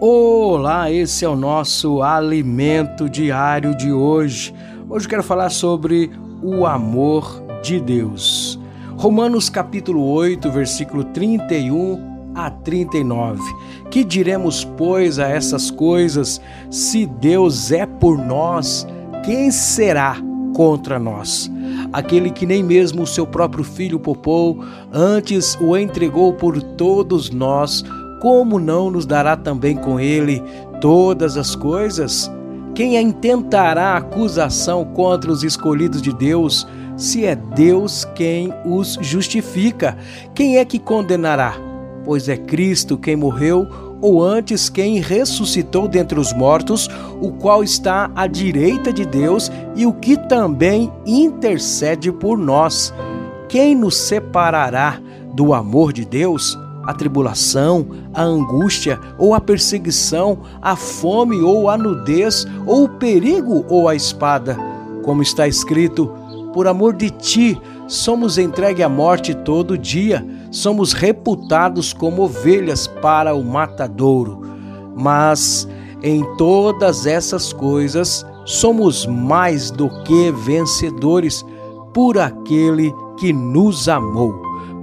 S22: Olá, esse é o nosso alimento diário de hoje. Hoje quero falar sobre o amor de Deus. Romanos capítulo 8, versículo 31 a 39. Que diremos, pois, a essas coisas? Se Deus é por nós, quem será contra nós? Aquele que nem mesmo o seu próprio filho poupou, antes o entregou por todos nós como não nos dará também com ele todas as coisas? Quem intentará acusação contra os escolhidos de Deus, se é Deus quem os justifica? Quem é que condenará? Pois é Cristo quem morreu, ou antes quem ressuscitou dentre os mortos, o qual está à direita de Deus e o que também intercede por nós. Quem nos separará do amor de Deus? A tribulação, a angústia ou a perseguição, a fome ou a nudez, ou o perigo ou a espada. Como está escrito: Por amor de ti somos entregue à morte todo dia, somos reputados como ovelhas para o matadouro. Mas em todas essas coisas somos mais do que vencedores por aquele que nos amou,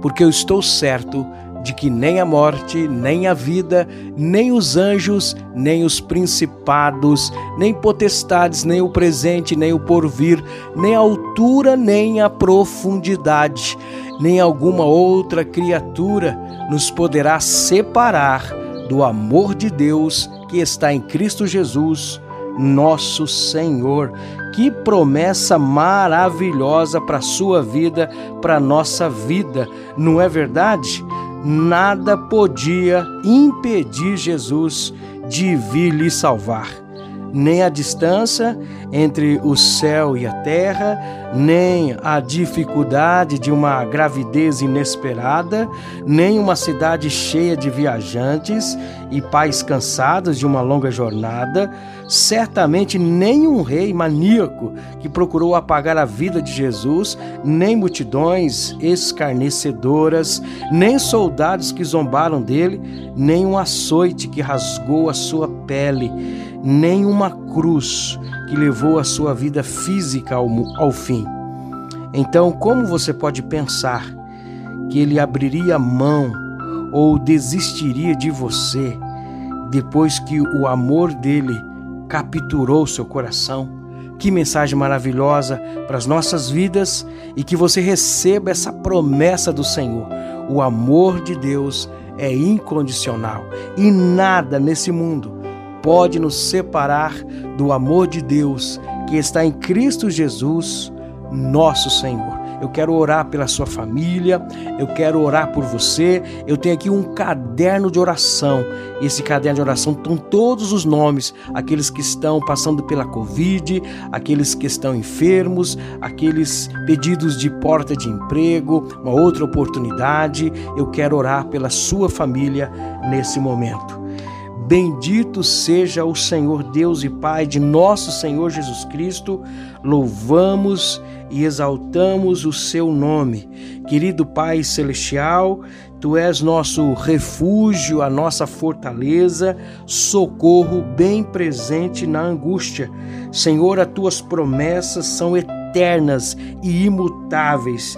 S22: porque eu estou certo de que nem a morte, nem a vida, nem os anjos, nem os principados, nem potestades, nem o presente, nem o porvir, nem a altura, nem a profundidade, nem alguma outra criatura nos poderá separar do amor de Deus que está em Cristo Jesus, nosso Senhor. Que promessa maravilhosa para a sua vida, para a nossa vida, não é verdade? Nada podia impedir Jesus de vir lhe salvar. Nem a distância entre o céu e a terra, nem a dificuldade de uma gravidez inesperada, nem uma cidade cheia de viajantes e pais cansados de uma longa jornada, certamente nem um rei maníaco que procurou apagar a vida de Jesus, nem multidões escarnecedoras, nem soldados que zombaram dele, nem um açoite que rasgou a sua pele nem uma cruz que levou a sua vida física ao, ao fim. Então, como você pode pensar que ele abriria mão ou desistiria de você depois que o amor dele capturou seu coração? Que mensagem maravilhosa para as nossas vidas e que você receba essa promessa do Senhor. O amor de Deus é incondicional e nada nesse mundo pode nos separar do amor de Deus que está em Cristo Jesus, nosso Senhor. Eu quero orar pela sua família, eu quero orar por você. Eu tenho aqui um caderno de oração. Esse caderno de oração estão todos os nomes, aqueles que estão passando pela Covid, aqueles que estão enfermos, aqueles pedidos de porta de emprego, uma outra oportunidade. Eu quero orar pela sua família nesse momento. Bendito seja o Senhor Deus e Pai de nosso Senhor Jesus Cristo, louvamos e exaltamos o seu nome. Querido Pai Celestial, Tu és nosso refúgio, a nossa fortaleza, socorro bem presente na angústia. Senhor, as tuas promessas são eternas e imutáveis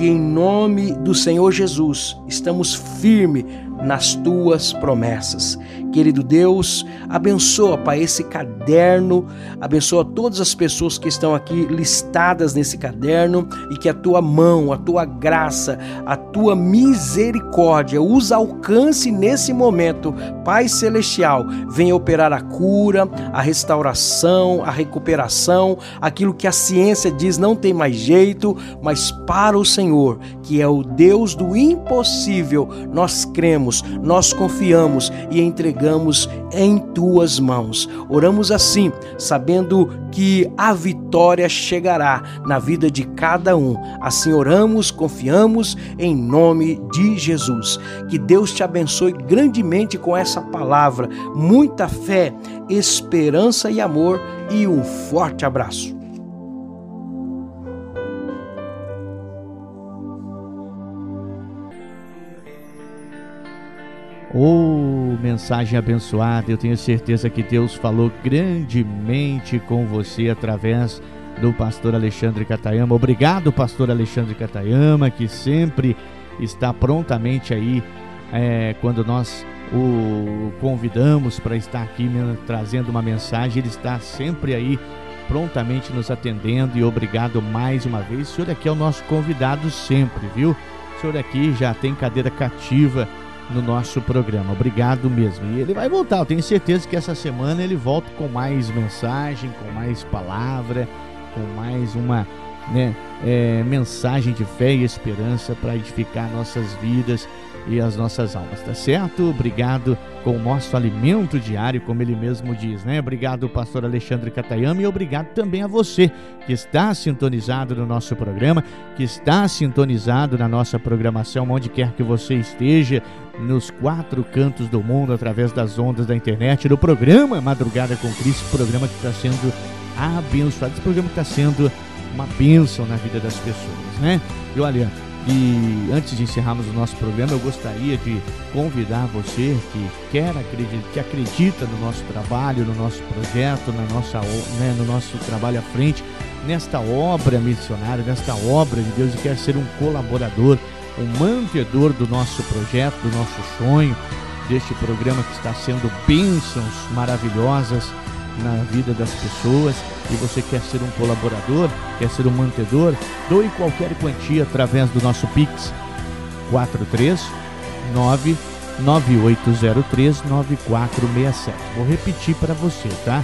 S22: e em nome do Senhor Jesus estamos firmes nas tuas promessas. Querido Deus, abençoa, Pai, esse caderno, abençoa todas as pessoas que estão aqui listadas nesse caderno e que a tua mão, a tua graça, a tua misericórdia os alcance nesse momento. Pai Celestial, venha operar a cura, a restauração, a recuperação, aquilo que a ciência diz não tem mais jeito, mas para o Senhor, que é o Deus do impossível, nós cremos, nós confiamos e entregamos em tuas mãos. Oramos assim, sabendo que a vitória chegará na vida de cada um. Assim oramos, confiamos em nome de Jesus. Que Deus te abençoe grandemente com essa palavra. Muita fé, esperança e amor e um forte abraço.
S6: Oh, mensagem abençoada. Eu tenho certeza que Deus falou grandemente com você através do pastor Alexandre Catayama. Obrigado, pastor Alexandre Catayama, que sempre está prontamente aí é, quando nós o convidamos para estar aqui trazendo uma mensagem. Ele está sempre aí prontamente nos atendendo e obrigado mais uma vez. O senhor aqui é o nosso convidado sempre, viu? O senhor aqui já tem cadeira cativa no nosso programa. Obrigado mesmo. E ele vai voltar, eu tenho certeza que essa semana ele volta com mais mensagem, com mais palavra, com mais uma né, é, mensagem de fé e esperança para edificar nossas vidas e as nossas almas, tá certo? Obrigado com o nosso alimento diário, como ele mesmo diz, né? Obrigado, pastor Alexandre Catayama, e obrigado também a você que está sintonizado no nosso programa, que está sintonizado na nossa programação, onde quer que você esteja, nos quatro cantos do mundo, através das ondas da internet, no programa Madrugada com Cristo, programa que está sendo abençoado, esse programa que está sendo uma bênção na vida das pessoas, né? E olha, e antes de encerrarmos o nosso programa, eu gostaria de convidar você que quer acreditar, que acredita no nosso trabalho, no nosso projeto, na nossa, né, no nosso trabalho à frente, nesta obra missionária, nesta obra de Deus e quer ser um colaborador, um mantedor do nosso projeto, do nosso sonho, deste programa que está sendo bênçãos maravilhosas na vida das pessoas e você quer ser um colaborador, quer ser um mantedor, doe qualquer quantia através do nosso Pix 439 9803 9467. Vou repetir para você, tá?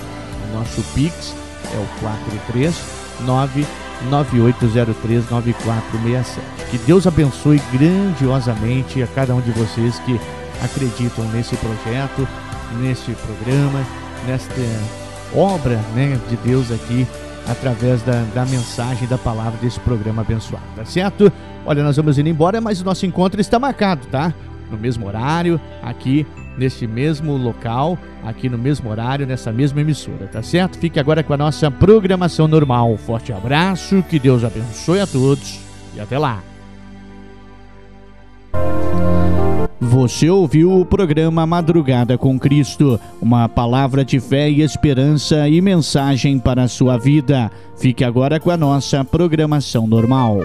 S6: O nosso Pix é o 439 9803 9467. Que Deus abençoe grandiosamente a cada um de vocês que acreditam nesse projeto, nesse programa, nesta obra né, de Deus aqui através da, da mensagem da palavra desse programa abençoado, tá certo? Olha, nós vamos indo embora, mas o nosso encontro está marcado, tá? No mesmo horário, aqui neste mesmo local, aqui no mesmo horário, nessa mesma emissora, tá certo? Fique agora com a nossa programação normal. Forte abraço, que Deus abençoe a todos e até lá. Você ouviu o programa Madrugada com Cristo, uma palavra de fé e esperança e mensagem para a sua vida. Fique agora com a nossa programação normal.